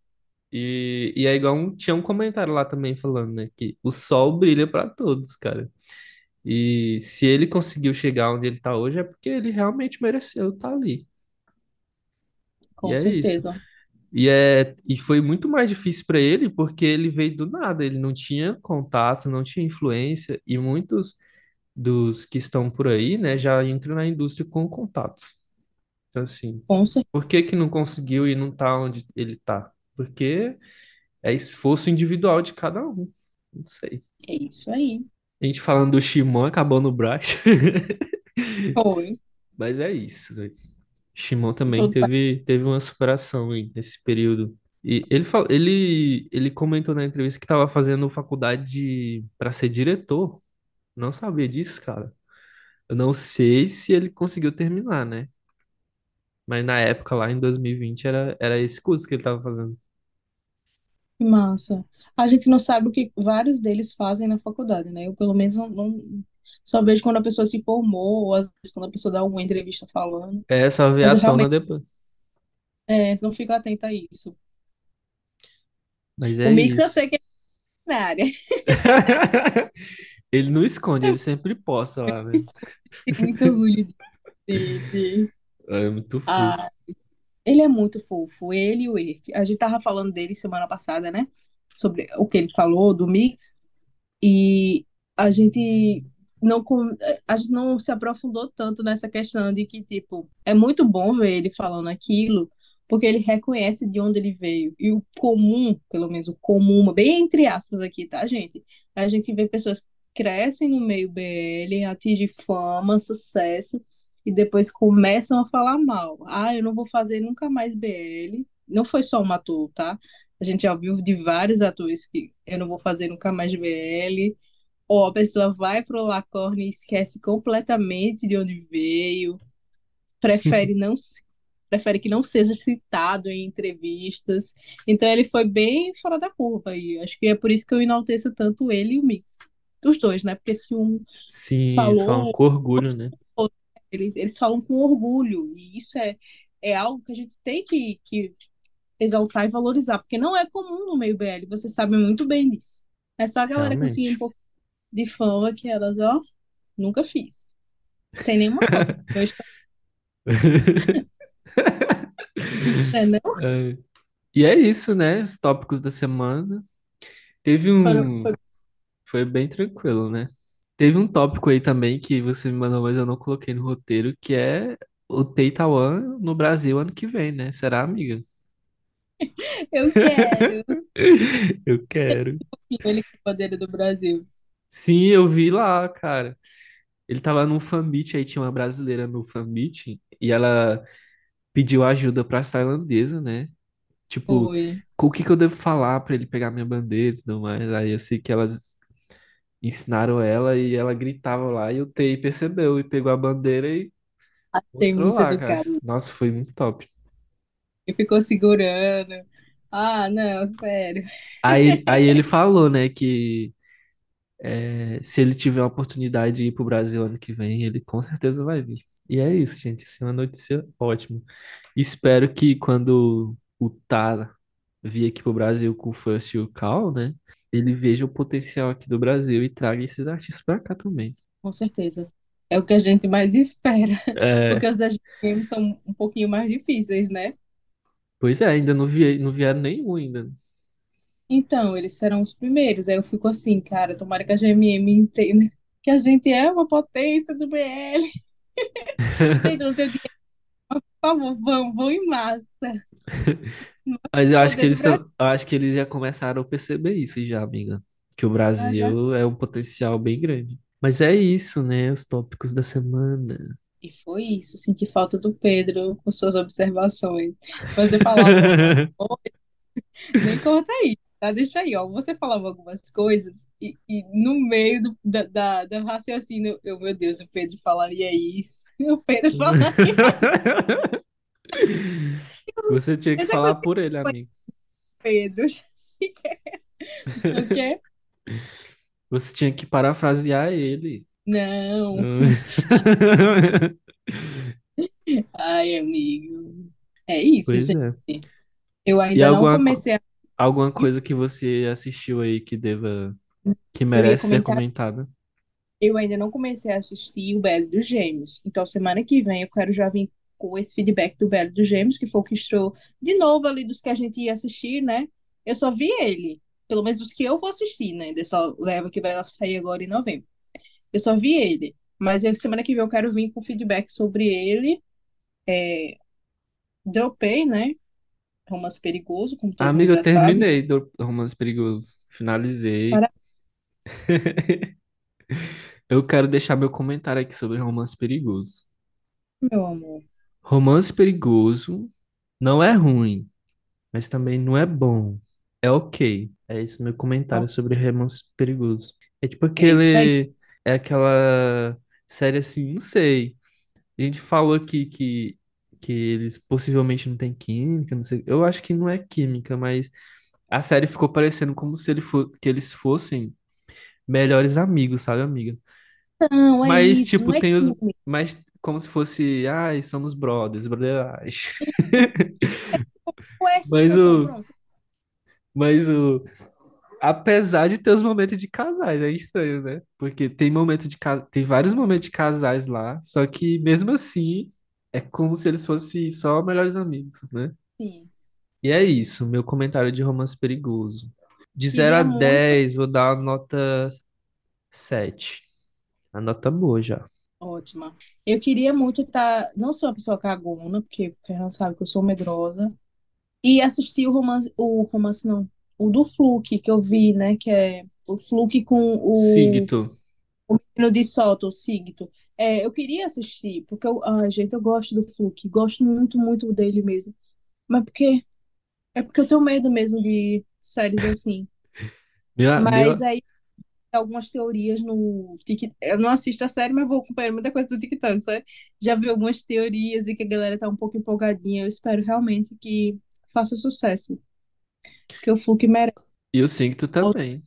E, e é igual um, tinha um comentário lá também falando, né, que o sol brilha pra todos, cara. E se ele conseguiu chegar onde ele tá hoje é porque ele realmente mereceu estar ali. E Com é isso. certeza. E, é, e foi muito mais difícil para ele porque ele veio do nada, ele não tinha contato, não tinha influência, e muitos dos que estão por aí, né, já entram na indústria com contatos. Então, assim, Com certeza. por que que não conseguiu e não tá onde ele tá? Porque é esforço individual de cada um. Não sei. É isso aí. A gente falando do Shimon, acabou no Brás. Foi. Mas é isso, né? Shimon também Tudo bem. teve, teve uma superação aí nesse período. E ele, ele, ele comentou na entrevista que estava fazendo faculdade para ser diretor. Não sabia disso, cara. Eu não sei se ele conseguiu terminar, né? Mas na época, lá em 2020, era, era esse curso que ele estava fazendo. Que massa. A gente não sabe o que vários deles fazem na faculdade, né? Eu, pelo menos, não, não- só vejo quando a pessoa se formou, ou às vezes quando a pessoa dá alguma entrevista falando. É só ver Mas à eu tona realmente depois. é, não fico atenta a isso. Mas O é Mix eu isso. sei que é na área. Ele não esconde, ele sempre posta lá, tenho muito orgulho de, de- É muito fofo. Ah, ele é muito fofo, ele e o Ert. A gente tava falando dele semana passada, né? Sobre o que ele falou do Mix. E a gente não, com- a gente não se aprofundou tanto nessa questão de que, tipo, é muito bom ver ele falando aquilo, porque ele reconhece de onde ele veio. E o comum, pelo menos o comum, bem entre aspas aqui, tá, gente? A gente vê pessoas crescem no meio BL, atingem fama, sucesso, e depois começam a falar mal. Ah, eu não vou fazer nunca mais BL. Não foi só um ator, tá? A gente já ouviu de vários atores que eu não vou fazer nunca mais BL. Ou a pessoa vai pro Lacorne e esquece completamente de onde veio, prefere não, prefere que não seja citado em entrevistas. Então ele foi bem fora da curva e acho que é por isso que eu enalteço tanto ele e o Mix. Os dois, né? Porque se um Sim, eles falam falou, com orgulho, né? eles, eles falam com orgulho. E isso é, é algo que a gente tem que, que exaltar e valorizar, porque não é comum no meio BL, você sabe muito bem disso. É só a galera conseguir um Realmente. pouco de fama que elas, ó, nunca fiz. Tem nenhuma foto. Né? É. E é isso, né? Os tópicos da semana. Teve um. foi Foi bem tranquilo, né? Teve um tópico aí também que você me mandou, mas eu não coloquei no roteiro, que é o Taiwan no Brasil ano que vem, né? Será, amiga? Eu quero. Eu quero. Ele com a bandeira do Brasil. Sim, eu vi lá, cara. Ele tava num fanmeet, aí tinha uma brasileira no fanmeet, e ela pediu ajuda para as tailandesas, né? Tipo, Foi. o que que eu devo falar para ele pegar minha bandeira e tudo mais. Aí eu sei que elas ensinaram ela e ela gritava lá, e o TI percebeu e pegou a bandeira e Tem mostrou muito lá, cara. educado. Nossa, foi muito top. E ficou segurando. Ah, não, sério. Aí, aí ele falou, né, que é, se ele tiver a oportunidade de ir pro Brasil ano que vem, ele com certeza vai vir. E é isso, gente. Isso é uma notícia ótima. Espero que quando o Tar vir aqui pro Brasil com o First e o Cal, né, ele veja o potencial aqui do Brasil e traga esses artistas pra cá também. Com certeza. É o que a gente mais espera, É, porque os GM são um pouquinho mais difíceis, né? pois é, ainda não vi, não vieram nenhum ainda. Então, eles serão os primeiros. Aí eu fico assim, cara, tomara que a GMM entenda que a gente é uma potência do BL. Gente, não tenho dinheiro, por favor, vão, vão em massa. Mas eu acho que eles tão, eu acho que eles já começaram a perceber isso já, amiga. Que o Brasil é um potencial bem grande. Mas é isso, né? Os tópicos da semana. E foi isso, senti falta do Pedro com suas observações. Você falava alguma coisa, nem conta aí, tá? Deixa aí, ó. Você falava algumas coisas e, e no meio do, da, da, do raciocínio, eu, meu Deus, o Pedro falaria isso. O Pedro falaria. Você tinha que Eu falar por ele, amigo. Pedro, já sei que é. O quê? Você tinha que parafrasear ele. Não. Ai, amigo. É isso, Pois é. gente. Eu E ainda não alguma, co- comecei a. alguma coisa que você assistiu aí que deva, que merece ser comentar comentada? Eu ainda não comecei a assistir o Belo dos Gêmeos. Então, semana que vem eu quero já vir com esse feedback do Belo dos Gêmeos, que foi o que estreou de novo ali dos que a gente ia assistir, né? Eu só vi ele, pelo menos os que eu vou assistir, né? Dessa leva que vai sair agora em novembro. Eu só vi ele. Mas eu, semana que vem eu quero vir com feedback sobre ele. É, dropei, né? Romance Perigoso, como todo mundo Amigo, eu já sabe. terminei do Romance Perigoso. Finalizei. Para, Eu quero deixar meu comentário aqui sobre Romance Perigoso. meu amor. Romance Perigoso não é ruim, mas também não é bom. É ok. É esse meu Ó, comentário sobre Romance Perigoso. É tipo É isso aí. aquele. É aquela série assim, não sei. A gente falou aqui que, que eles possivelmente não têm química, não sei. Eu acho que não é química, mas a série ficou parecendo como se ele fo que eles fossem melhores amigos, sabe, amiga? Não, é Mas, isso. tipo, Não é tem os. química. Mas como se fosse. Ai, somos brothers, brothers. É Mas o. Mas o. Apesar de ter os momentos de casais, é estranho, né? Porque tem momento de tem vários momentos de casais lá, só que mesmo assim é como se eles fossem só melhores amigos, né? Sim. E é isso, meu comentário de Romance Perigoso. De zero a Queria muito 10 vou dar uma nota 7. A nota boa já. Ótima. Eu queria muito estar. Não sou uma pessoa cagona, porque o Fernando sabe que eu sou medrosa. E assistir o romance. O romance não. O do Fluke, que eu vi, né? Que é o Fluke com o, Sigto. o menino de Solta, o Sigto. É, eu queria assistir, porque eu. Ai, gente, eu gosto do Fluke. Gosto muito, muito dele mesmo. Mas porque. É porque eu tenho medo mesmo de séries assim. Meu, Mas meu, aí algumas teorias no TikTok. Eu não assisto a série, mas vou acompanhando muita coisa do TikTok, sabe? Já vi algumas teorias e que a galera tá um pouco empolgadinha. Eu espero realmente que faça sucesso, porque o Fluke merece. e o Sigto também.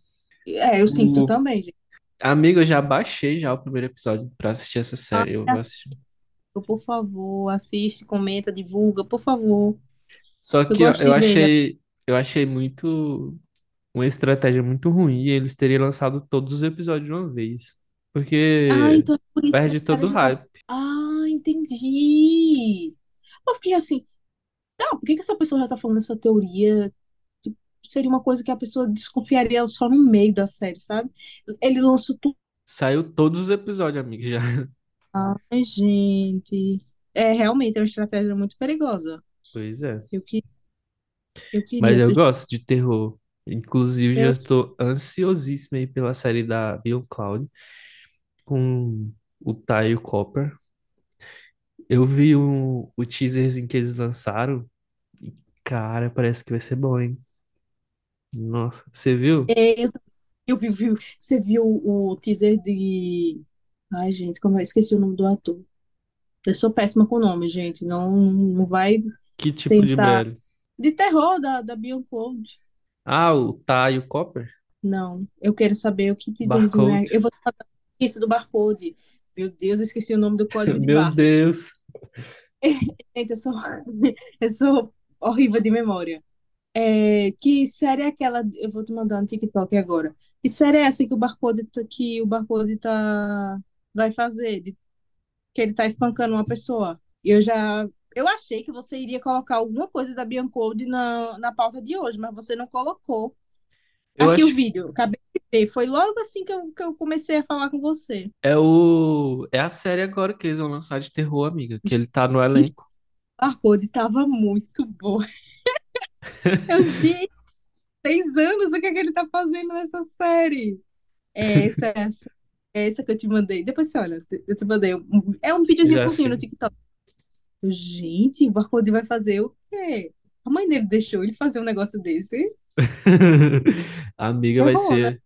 É, eu sinto O... também, gente. Amigo, eu já baixei já o primeiro episódio pra assistir essa série. Eu vou assistir. Por favor, assiste, comenta, divulga, por favor. Só Eu que eu gosto eu de ver. achei, eu achei muito uma estratégia muito ruim eles terem lançado todos os episódios de uma vez. Ah, Porque então é por isso que perde todo galera o já hype. Ah, entendi. Eu fiquei assim, tá, por que que essa pessoa já tá falando essa teoria? Seria uma coisa que a pessoa desconfiaria só no meio da série, sabe? Ele lançou tudo. Saiu todos os episódios, amigo, já. Ai, gente. É realmente é uma estratégia muito perigosa. Pois é. Eu, que, eu Mas eu assistir. gosto de terror. Inclusive, já Eu, estou ansiosíssimo aí pela série da Beyond Cloud com o Tayo Copper. Eu vi o, o teaserzinho que eles lançaram e, cara, parece que vai ser bom, hein? Nossa, você viu? eu, eu vi, vi- você viu o teaser de. Ai, gente, como eu esqueci o nome do ator. Eu sou péssima com nome, gente. Não, não vai Que tipo de tentar. BL? De terror da, da Beyond Cloud. Ah, o Tayo Copper? Não, eu quero saber o que teaserzinho é. Barcode? Eu vou falar isso do barcode. Meu Deus, eu esqueci o nome do código de Meu barra. Deus. Gente, eu sou, eu sou horrível de memória. É, que série é aquela? Eu vou te mandar no TikTok agora. Que série é essa que o barcode tá, que o barcode tá vai fazer? De- que ele tá espancando uma pessoa. Eu já. Eu achei que você iria colocar alguma coisa da Biancode na, na pauta de hoje, mas você não colocou. Eu Aqui o acho vídeo, acabei de ver. Foi logo assim que eu, que eu comecei a falar com você. é o é a série agora que eles vão lançar de terror, amiga, que ele tá no elenco. Barcode tava muito boa. Eu, gente, seis anos, o que é que ele tá fazendo nessa série? É essa, essa, é essa que eu te mandei. Depois você olha, eu te mandei. um- É um videozinho Já curtinho no. TikTok. Eu, Gente, o Barcode vai fazer o quê? A mãe dele deixou ele fazer um negócio desse. Amiga, vai Errou, né? ser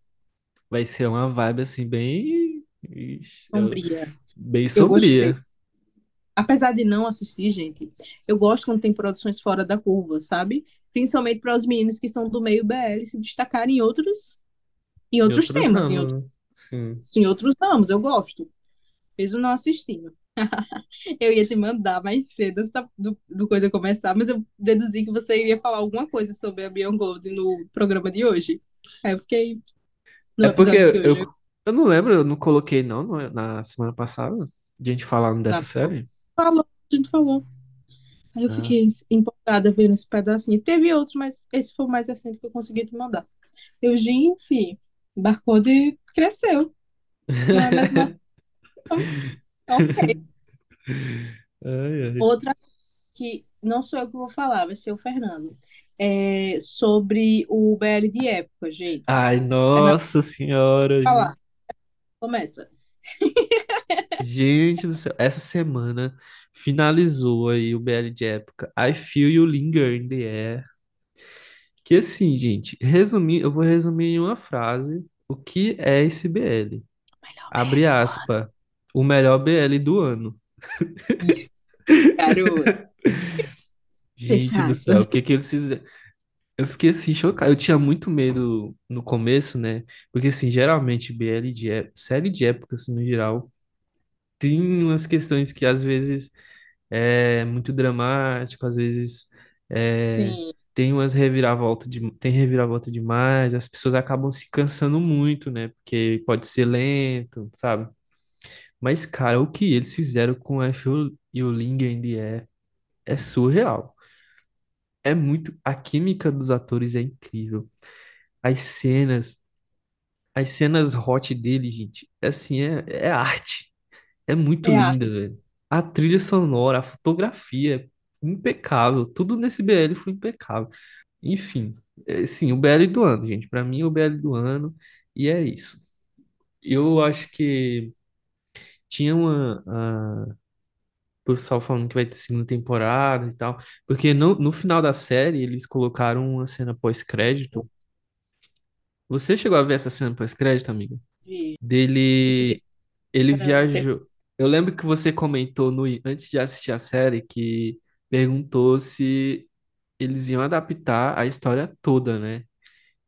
vai ser uma vibe assim bem Sombria. bem sombria. Apesar de não assistir, gente, eu gosto quando tem produções fora da curva, sabe? Principalmente para os meninos que são do meio BL se destacarem em outros, em outros outros temas, em outros? Sim. em outros ramos. Eu gosto. Mesmo não assistindo. Eu ia te mandar mais cedo do, do coisa começar, mas eu deduzi que você iria falar alguma coisa sobre a Beyond Gold no programa de hoje. Aí eu fiquei É porque hoje. eu, eu não lembro, eu não coloquei não na semana passada, de gente falando dessa Na- série. Falou, a gente falou. Aí eu Ah. fiquei empolgada vendo esse pedacinho. Teve outros, mas esse foi o mais recente que eu consegui te mandar. Eu, gente, Barcode cresceu. Não é mais nosso. Ok. Ai, ai. Outra que não sou eu que vou falar, vai ser o Fernando. É sobre o BL de época, gente. Ai, nossa senhora, Falar. Começa. gente do céu, essa semana finalizou aí o BL de época I Feel You Linger in the Air. Que assim, gente, resumir, eu vou resumir em uma frase o que é esse BL. Abre aspas, o melhor BL do ano. ano. Isso, garoto. Gente Fechado. do céu, o que que eles fizeram? Eu fiquei assim, chocado. Eu tinha muito medo no começo, né? Porque, assim, geralmente, BL de é... série de época, assim, no geral, tem umas questões que às vezes é muito dramático, às vezes é... Sim, tem umas reviravolta de... tem reviravolta demais, as pessoas acabam se cansando muito, né? Porque pode ser lento, sabe? Mas, cara, o que eles fizeram com I Feel You Linger in the Air é surreal. É muito. A química dos atores é incrível. As cenas, as cenas hot dele, gente, é assim, é, é arte. É muito é linda, arte. velho. A trilha sonora, a fotografia, impecável. Tudo nesse BL foi impecável. Enfim, é, sim, o BL do ano, gente. Pra mim, o BL do ano. E é isso. Eu acho que tinha uma. a- O pessoal falando que vai ter segunda temporada e tal. Porque no, no final da série, eles colocaram uma cena pós-crédito. Você chegou a ver essa cena pós-crédito, amiga? Vi. Eu fiquei Dele, ele esperando. Viajou. Eu lembro que você comentou no, antes de assistir a série que perguntou se eles iam adaptar a história toda, né?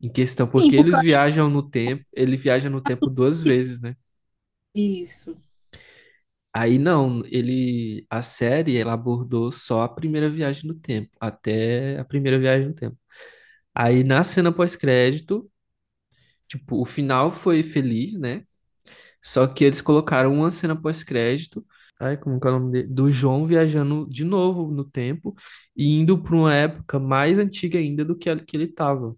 Em questão, Sim, porque porque eu eles acho viajam no tempo, ele viaja no tempo duas que vezes, né? isso. Aí não, ele, a série, ela abordou só a primeira viagem no tempo, até a primeira viagem no tempo. Aí na cena pós-crédito, tipo, o final foi feliz, né? Só que eles colocaram uma cena pós-crédito, ai, como que é o nome dele? Do João viajando de novo no tempo e indo para uma época mais antiga ainda do que a que ele estava.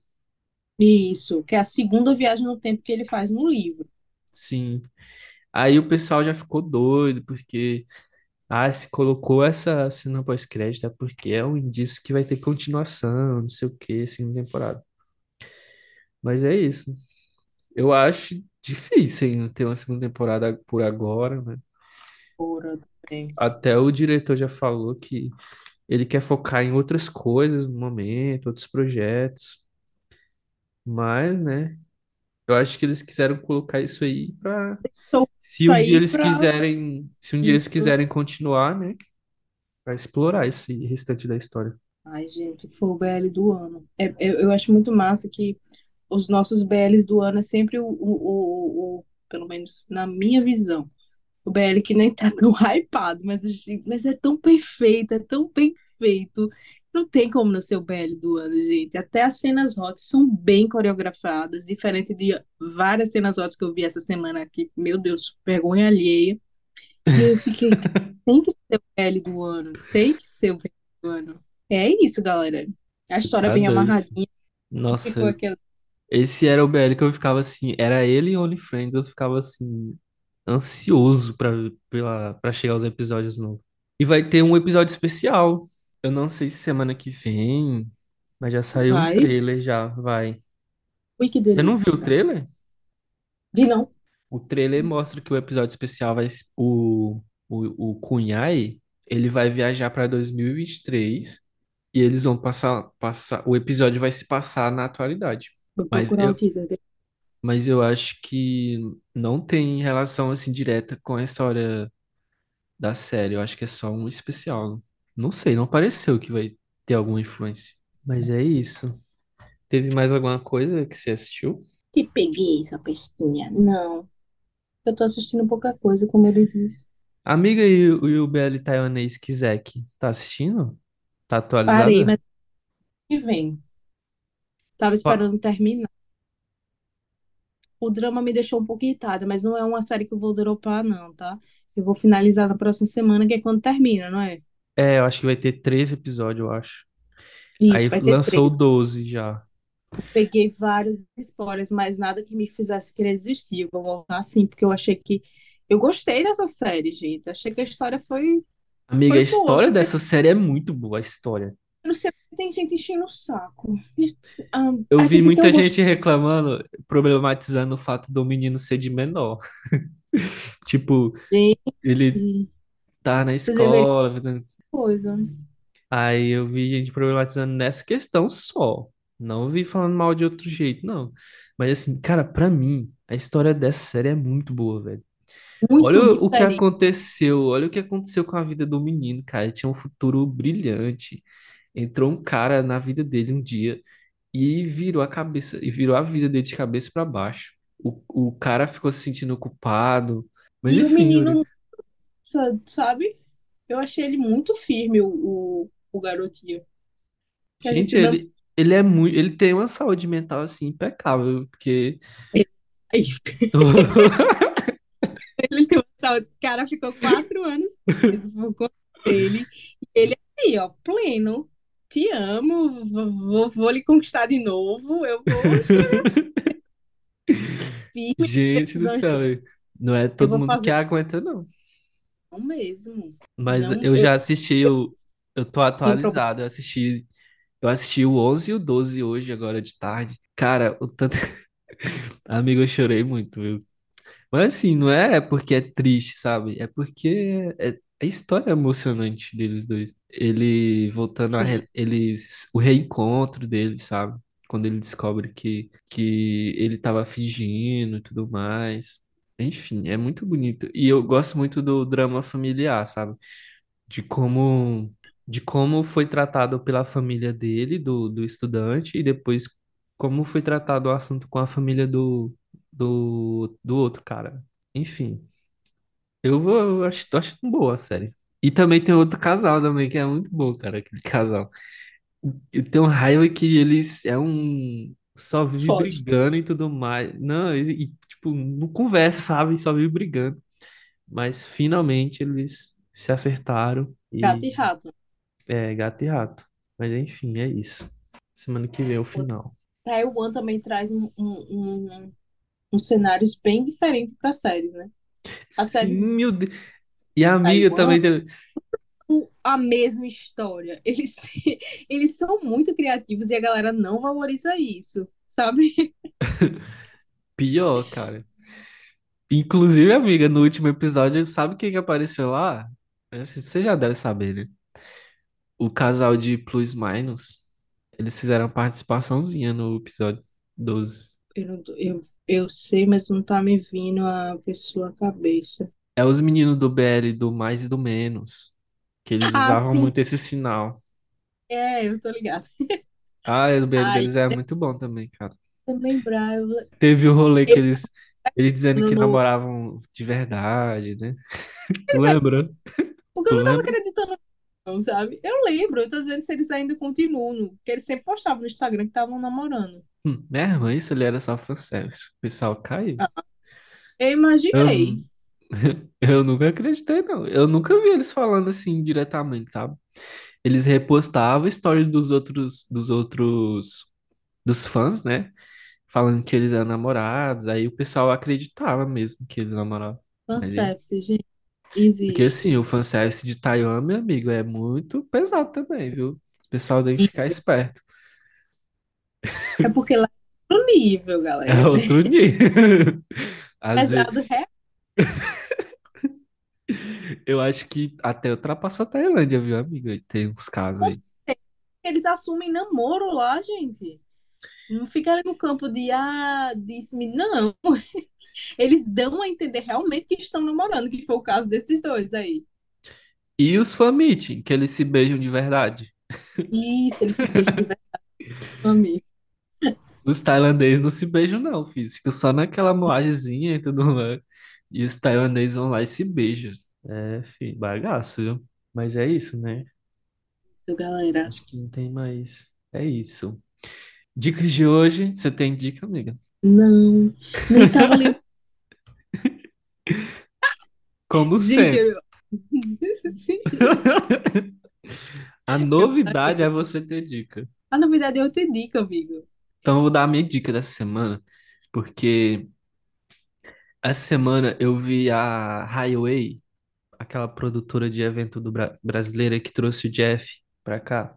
Isso, que é a segunda viagem no tempo que ele faz no livro. Sim. Aí o pessoal já ficou doido, porque, ah, se colocou essa cena pós-crédito, é porque é um indício que vai ter continuação, não sei o que, segunda temporada. Mas é isso. Eu acho difícil ainda ter uma segunda temporada por agora, né? Também. Até o diretor já falou que ele quer focar em outras coisas no momento, outros projetos. Mas, né, eu acho que eles quiseram colocar isso aí pra. Então, Se isso um dia aí eles pra quiserem. Se um dia eles isso. quiserem continuar, né? Pra explorar esse restante da história. Ai, gente, foi o BL do ano. É, eu, eu acho muito massa que os nossos BLs do ano é sempre o, o, o, pelo menos na minha visão, o BL que nem tá tão hypado, mas, mas é tão perfeito, é tão bem feito. Não tem como não ser o BL do ano, gente. Até as cenas hot são bem coreografadas, diferente de várias cenas hot que eu vi essa semana aqui. Meu Deus, vergonha alheia. E eu fiquei, tem que ser o BL do ano, tem que ser o BL do ano. É isso, galera. A história é bem amarradinha. Ficou Nossa, aquela. Esse era o BL que eu ficava assim, era ele e OnlyFriends, eu ficava assim, ansioso pra, pela, pra chegar aos episódios novos. E vai ter um episódio especial. Eu não sei se semana que vem, mas já saiu um Vai. trailer já, vai. Ui, que Você não viu o delícia. trailer? Vi não. O trailer mostra que o episódio especial vai. O, o, o Kunhai, ele vai viajar para 2023 e vinte e três e eles vão passar, passar. O episódio vai se passar na atualidade. Vou Mas procurar o eu, teaser dele. mas eu acho que não tem relação assim direta com a história da série. Eu acho que é só um especial. Não sei, não pareceu que vai ter alguma influência. Mas é isso. Teve mais alguma coisa que você assistiu? Que peguei essa pestinha. Não. Eu tô assistindo pouca coisa, como ele disse. Amiga e, o- e o BL taiwanês Kizek, tá assistindo? Tá Parei, atualizada? mas que vem. Tava esperando terminar. O drama me deixou um pouco irritada, mas não é uma série que eu vou dropar, não, tá? Eu vou finalizar na próxima semana, que é quando termina, não é? É, eu acho que vai ter três episódios, eu acho. Aí Isso, vai ter lançou três. 12 já. Peguei vários spoilers, mas nada que me fizesse querer desistir. Eu vou voltar assim, porque eu achei que. Eu gostei dessa série, gente. Achei que a história foi, Amiga, a foi boa. história dessa série é muito boa, a história. Não sei tem gente enchendo o saco. Ah, Eu vi ter muita gente reclamando, problematizando o fato do menino ser de menor. Tipo, ele tá na escola, coisa. aí eu vi gente problematizando nessa questão só. Não vi falando mal de outro jeito, não. Mas assim, cara, pra mim, a história dessa série é muito boa, velho. Olha Muito o que diferente. aconteceu, olha o que aconteceu com a vida do menino, cara. Ele tinha um futuro brilhante. Entrou um cara na vida dele um dia e virou a cabeça, e virou a vida dele de cabeça pra baixo. O, o cara ficou se sentindo culpado. Mas E o enfim, Yuri. menino, sa- sabe? Eu achei ele muito firme, o, o, o garotinho. Que a Gente, gente não. ele, ele é muito, ele tem uma saúde mental assim impecável, porque É isso. Ele tem uma saúde. O cara ficou quatro anos preso por conta dele. E ele aí, ó, pleno. Te amo, vou, vou, lhe conquistar de novo. Eu vou gente do céu, não é todo mundo que fazer aguenta, não. não mesmo. Mas Não, eu eu já assisti, eu, eu tô atualizado, eu assisti, eu assisti o 11 e o 12 hoje, agora de tarde. Cara, o tanto. Amigo, eu chorei muito, viu? Mas assim, não é porque é triste, sabe? É porque é, a história é emocionante deles dois. Ele voltando a Sim. re- eles, o reencontro deles, sabe? Quando ele descobre que, que ele tava fingindo e tudo mais. Enfim, é muito bonito. E eu gosto muito do drama familiar, sabe? De como, de como foi tratado pela família dele, do, do estudante, e depois como foi tratado o assunto com a família do, do, do outro cara. Enfim, eu vou, eu acho, tô achando boa a série. E também tem outro casal também, que é muito bom, cara, aquele casal. Eu tenho raiva que eles é um. Só vive Fode. brigando e tudo mais. Não, e, e, tipo, não conversa, sabe? Só vive brigando. Mas finalmente eles se acertaram Gato e e rato. é gato e rato. Mas enfim, é isso. Semana que vem é o final. Taiwan também traz um, um, um, uns cenários bem diferentes para séries, né? Sim, meu Deus. E a amiga Taiwan também. são a mesma história. Eles, eles são muito criativos e a galera não valoriza isso, sabe? Pior, cara. Inclusive, amiga, no último episódio, sabe quem que apareceu lá? Você já deve saber, né? O casal de Plus Minus. Eles fizeram participaçãozinha no episódio 12. Eu, não tô- eu, eu sei, mas não tá me vindo a pessoa à cabeça. É os meninos do BL, do mais e do menos. Que eles Ah, usavam sim, muito esse sinal. é, eu tô ligada. Ah, e o BL Ai, deles é muito bom também, cara. eu lembrar, eu, Teve o rolê que eu eles, eles dizendo que namoravam de verdade, né? Tu é, lembra? porque Tu eu não tava lembra? acreditando, sabe? Eu lembro, eu tô dizendo se eles ainda continuam, porque eles sempre postavam no Instagram que estavam namorando. Hum, minha irmã, isso ali era só fanservice. O pessoal caiu. Ah, eu Eu, imaginei. Eu nunca acreditei, não. Eu nunca vi eles falando assim diretamente, sabe? Eles repostavam histórias dos outros, dos outros, dos fãs, né? Falando que eles eram namorados. Aí o pessoal acreditava mesmo que eles namoravam. Fanservice, gente, porque existe. assim, o fanservice de Taiwan, meu amigo, é muito pesado também, viu? O pessoal tem que ficar esperto. é porque lá é outro nível, É galera. outro nível. Às vezes, Pesado é. eu acho que até ultrapassa a Tailândia, viu, amigo? Tem uns casos aí. Eles assumem namoro lá, gente. Não fica ali no campo de, ah, disse-me. Não. Eles dão a entender realmente que estão namorando, que foi o caso desses dois aí. E os fan meeting, que eles se beijam de verdade. Isso, eles se beijam de verdade, amigo. Os tailandeses não se beijam, não, filho. Fica só naquela moagemzinha e tudo mais. E os taiwaneses vão lá e se beijam. É, filho, bagaço, viu? Mas é isso, né? Isso, galera. Acho que não tem mais. É isso. Dicas de hoje. Você tem dica, amiga? Não, nem tava lembrando. Como sempre. A novidade é você ter dica. A novidade é eu ter dica, amigo. Então, eu vou dar a minha dica dessa semana, porque essa semana eu vi a Highway, aquela produtora de evento do Bra brasileira que trouxe o Jeff pra cá.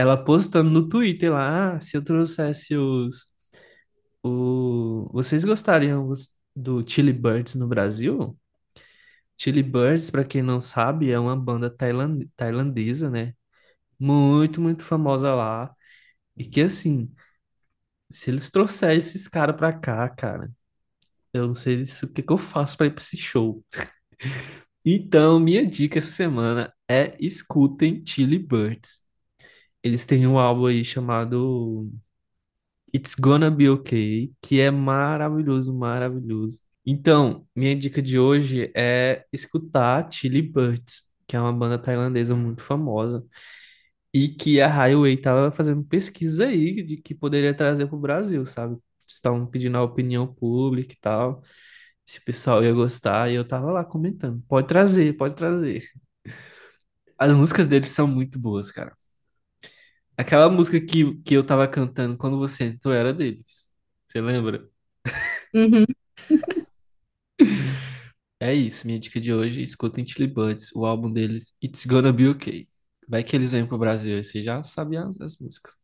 Ela postando no Twitter lá, ah, se eu trouxesse os, o, vocês gostariam os- do Chili Birds no Brasil? Chili Birds, pra quem não sabe, é uma banda tailan- tailandesa, né? Muito, muito famosa lá. E que assim, se eles trouxerem esses caras pra cá, cara, eu não sei se- o que que eu faço pra ir pra esse show. Então, minha dica essa semana é escutem Chili Birds. Eles têm um álbum aí chamado It's Gonna Be Okay, que é maravilhoso, maravilhoso. Então, minha dica de hoje é escutar Chili Birds, que é uma banda tailandesa muito famosa e que a Highway tava fazendo pesquisa aí de que poderia trazer pro Brasil, sabe? Estavam pedindo a opinião pública e tal, se o pessoal ia gostar, e eu tava lá comentando. Pode trazer, pode trazer. As músicas deles são muito boas, cara. Aquela música que, que eu tava cantando quando você entrou era deles. Você lembra? Uhum. É isso, minha dica de hoje. Escutem Chili Buds, o álbum deles, It's Gonna Be Okay. Vai que eles vêm pro Brasil, aí você já sabe as, as músicas.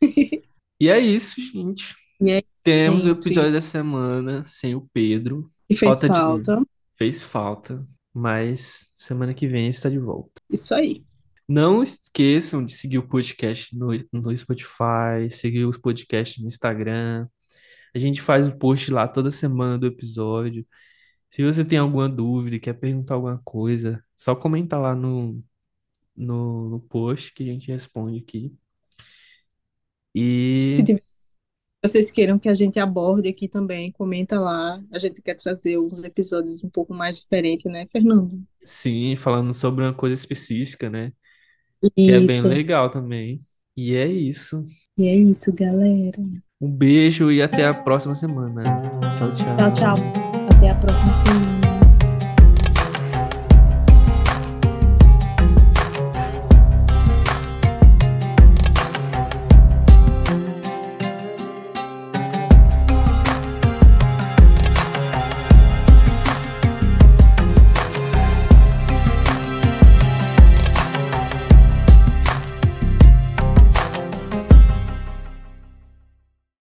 E é isso, gente. E aí, Temos o gente, episódio da semana sem o Pedro. que fez Falta de falta. Fez falta, mas semana que vem está de volta. Isso aí. Não esqueçam de seguir o podcast no, no Spotify, seguir os podcasts no Instagram. A gente faz o post lá toda semana do episódio. Se você tem alguma dúvida, quer perguntar alguma coisa, só comenta lá no, no, no post que a gente responde aqui. Se E tiver- vocês queiram que a gente aborde aqui também, comenta lá. A gente quer trazer uns episódios um pouco mais diferentes, né, Fernando? sim, falando sobre uma coisa específica, né? Que é bem Isso. legal também. E é isso. E é isso, galera. Um beijo e até a próxima semana. Tchau, tchau. Tchau, tchau. Até a próxima semana.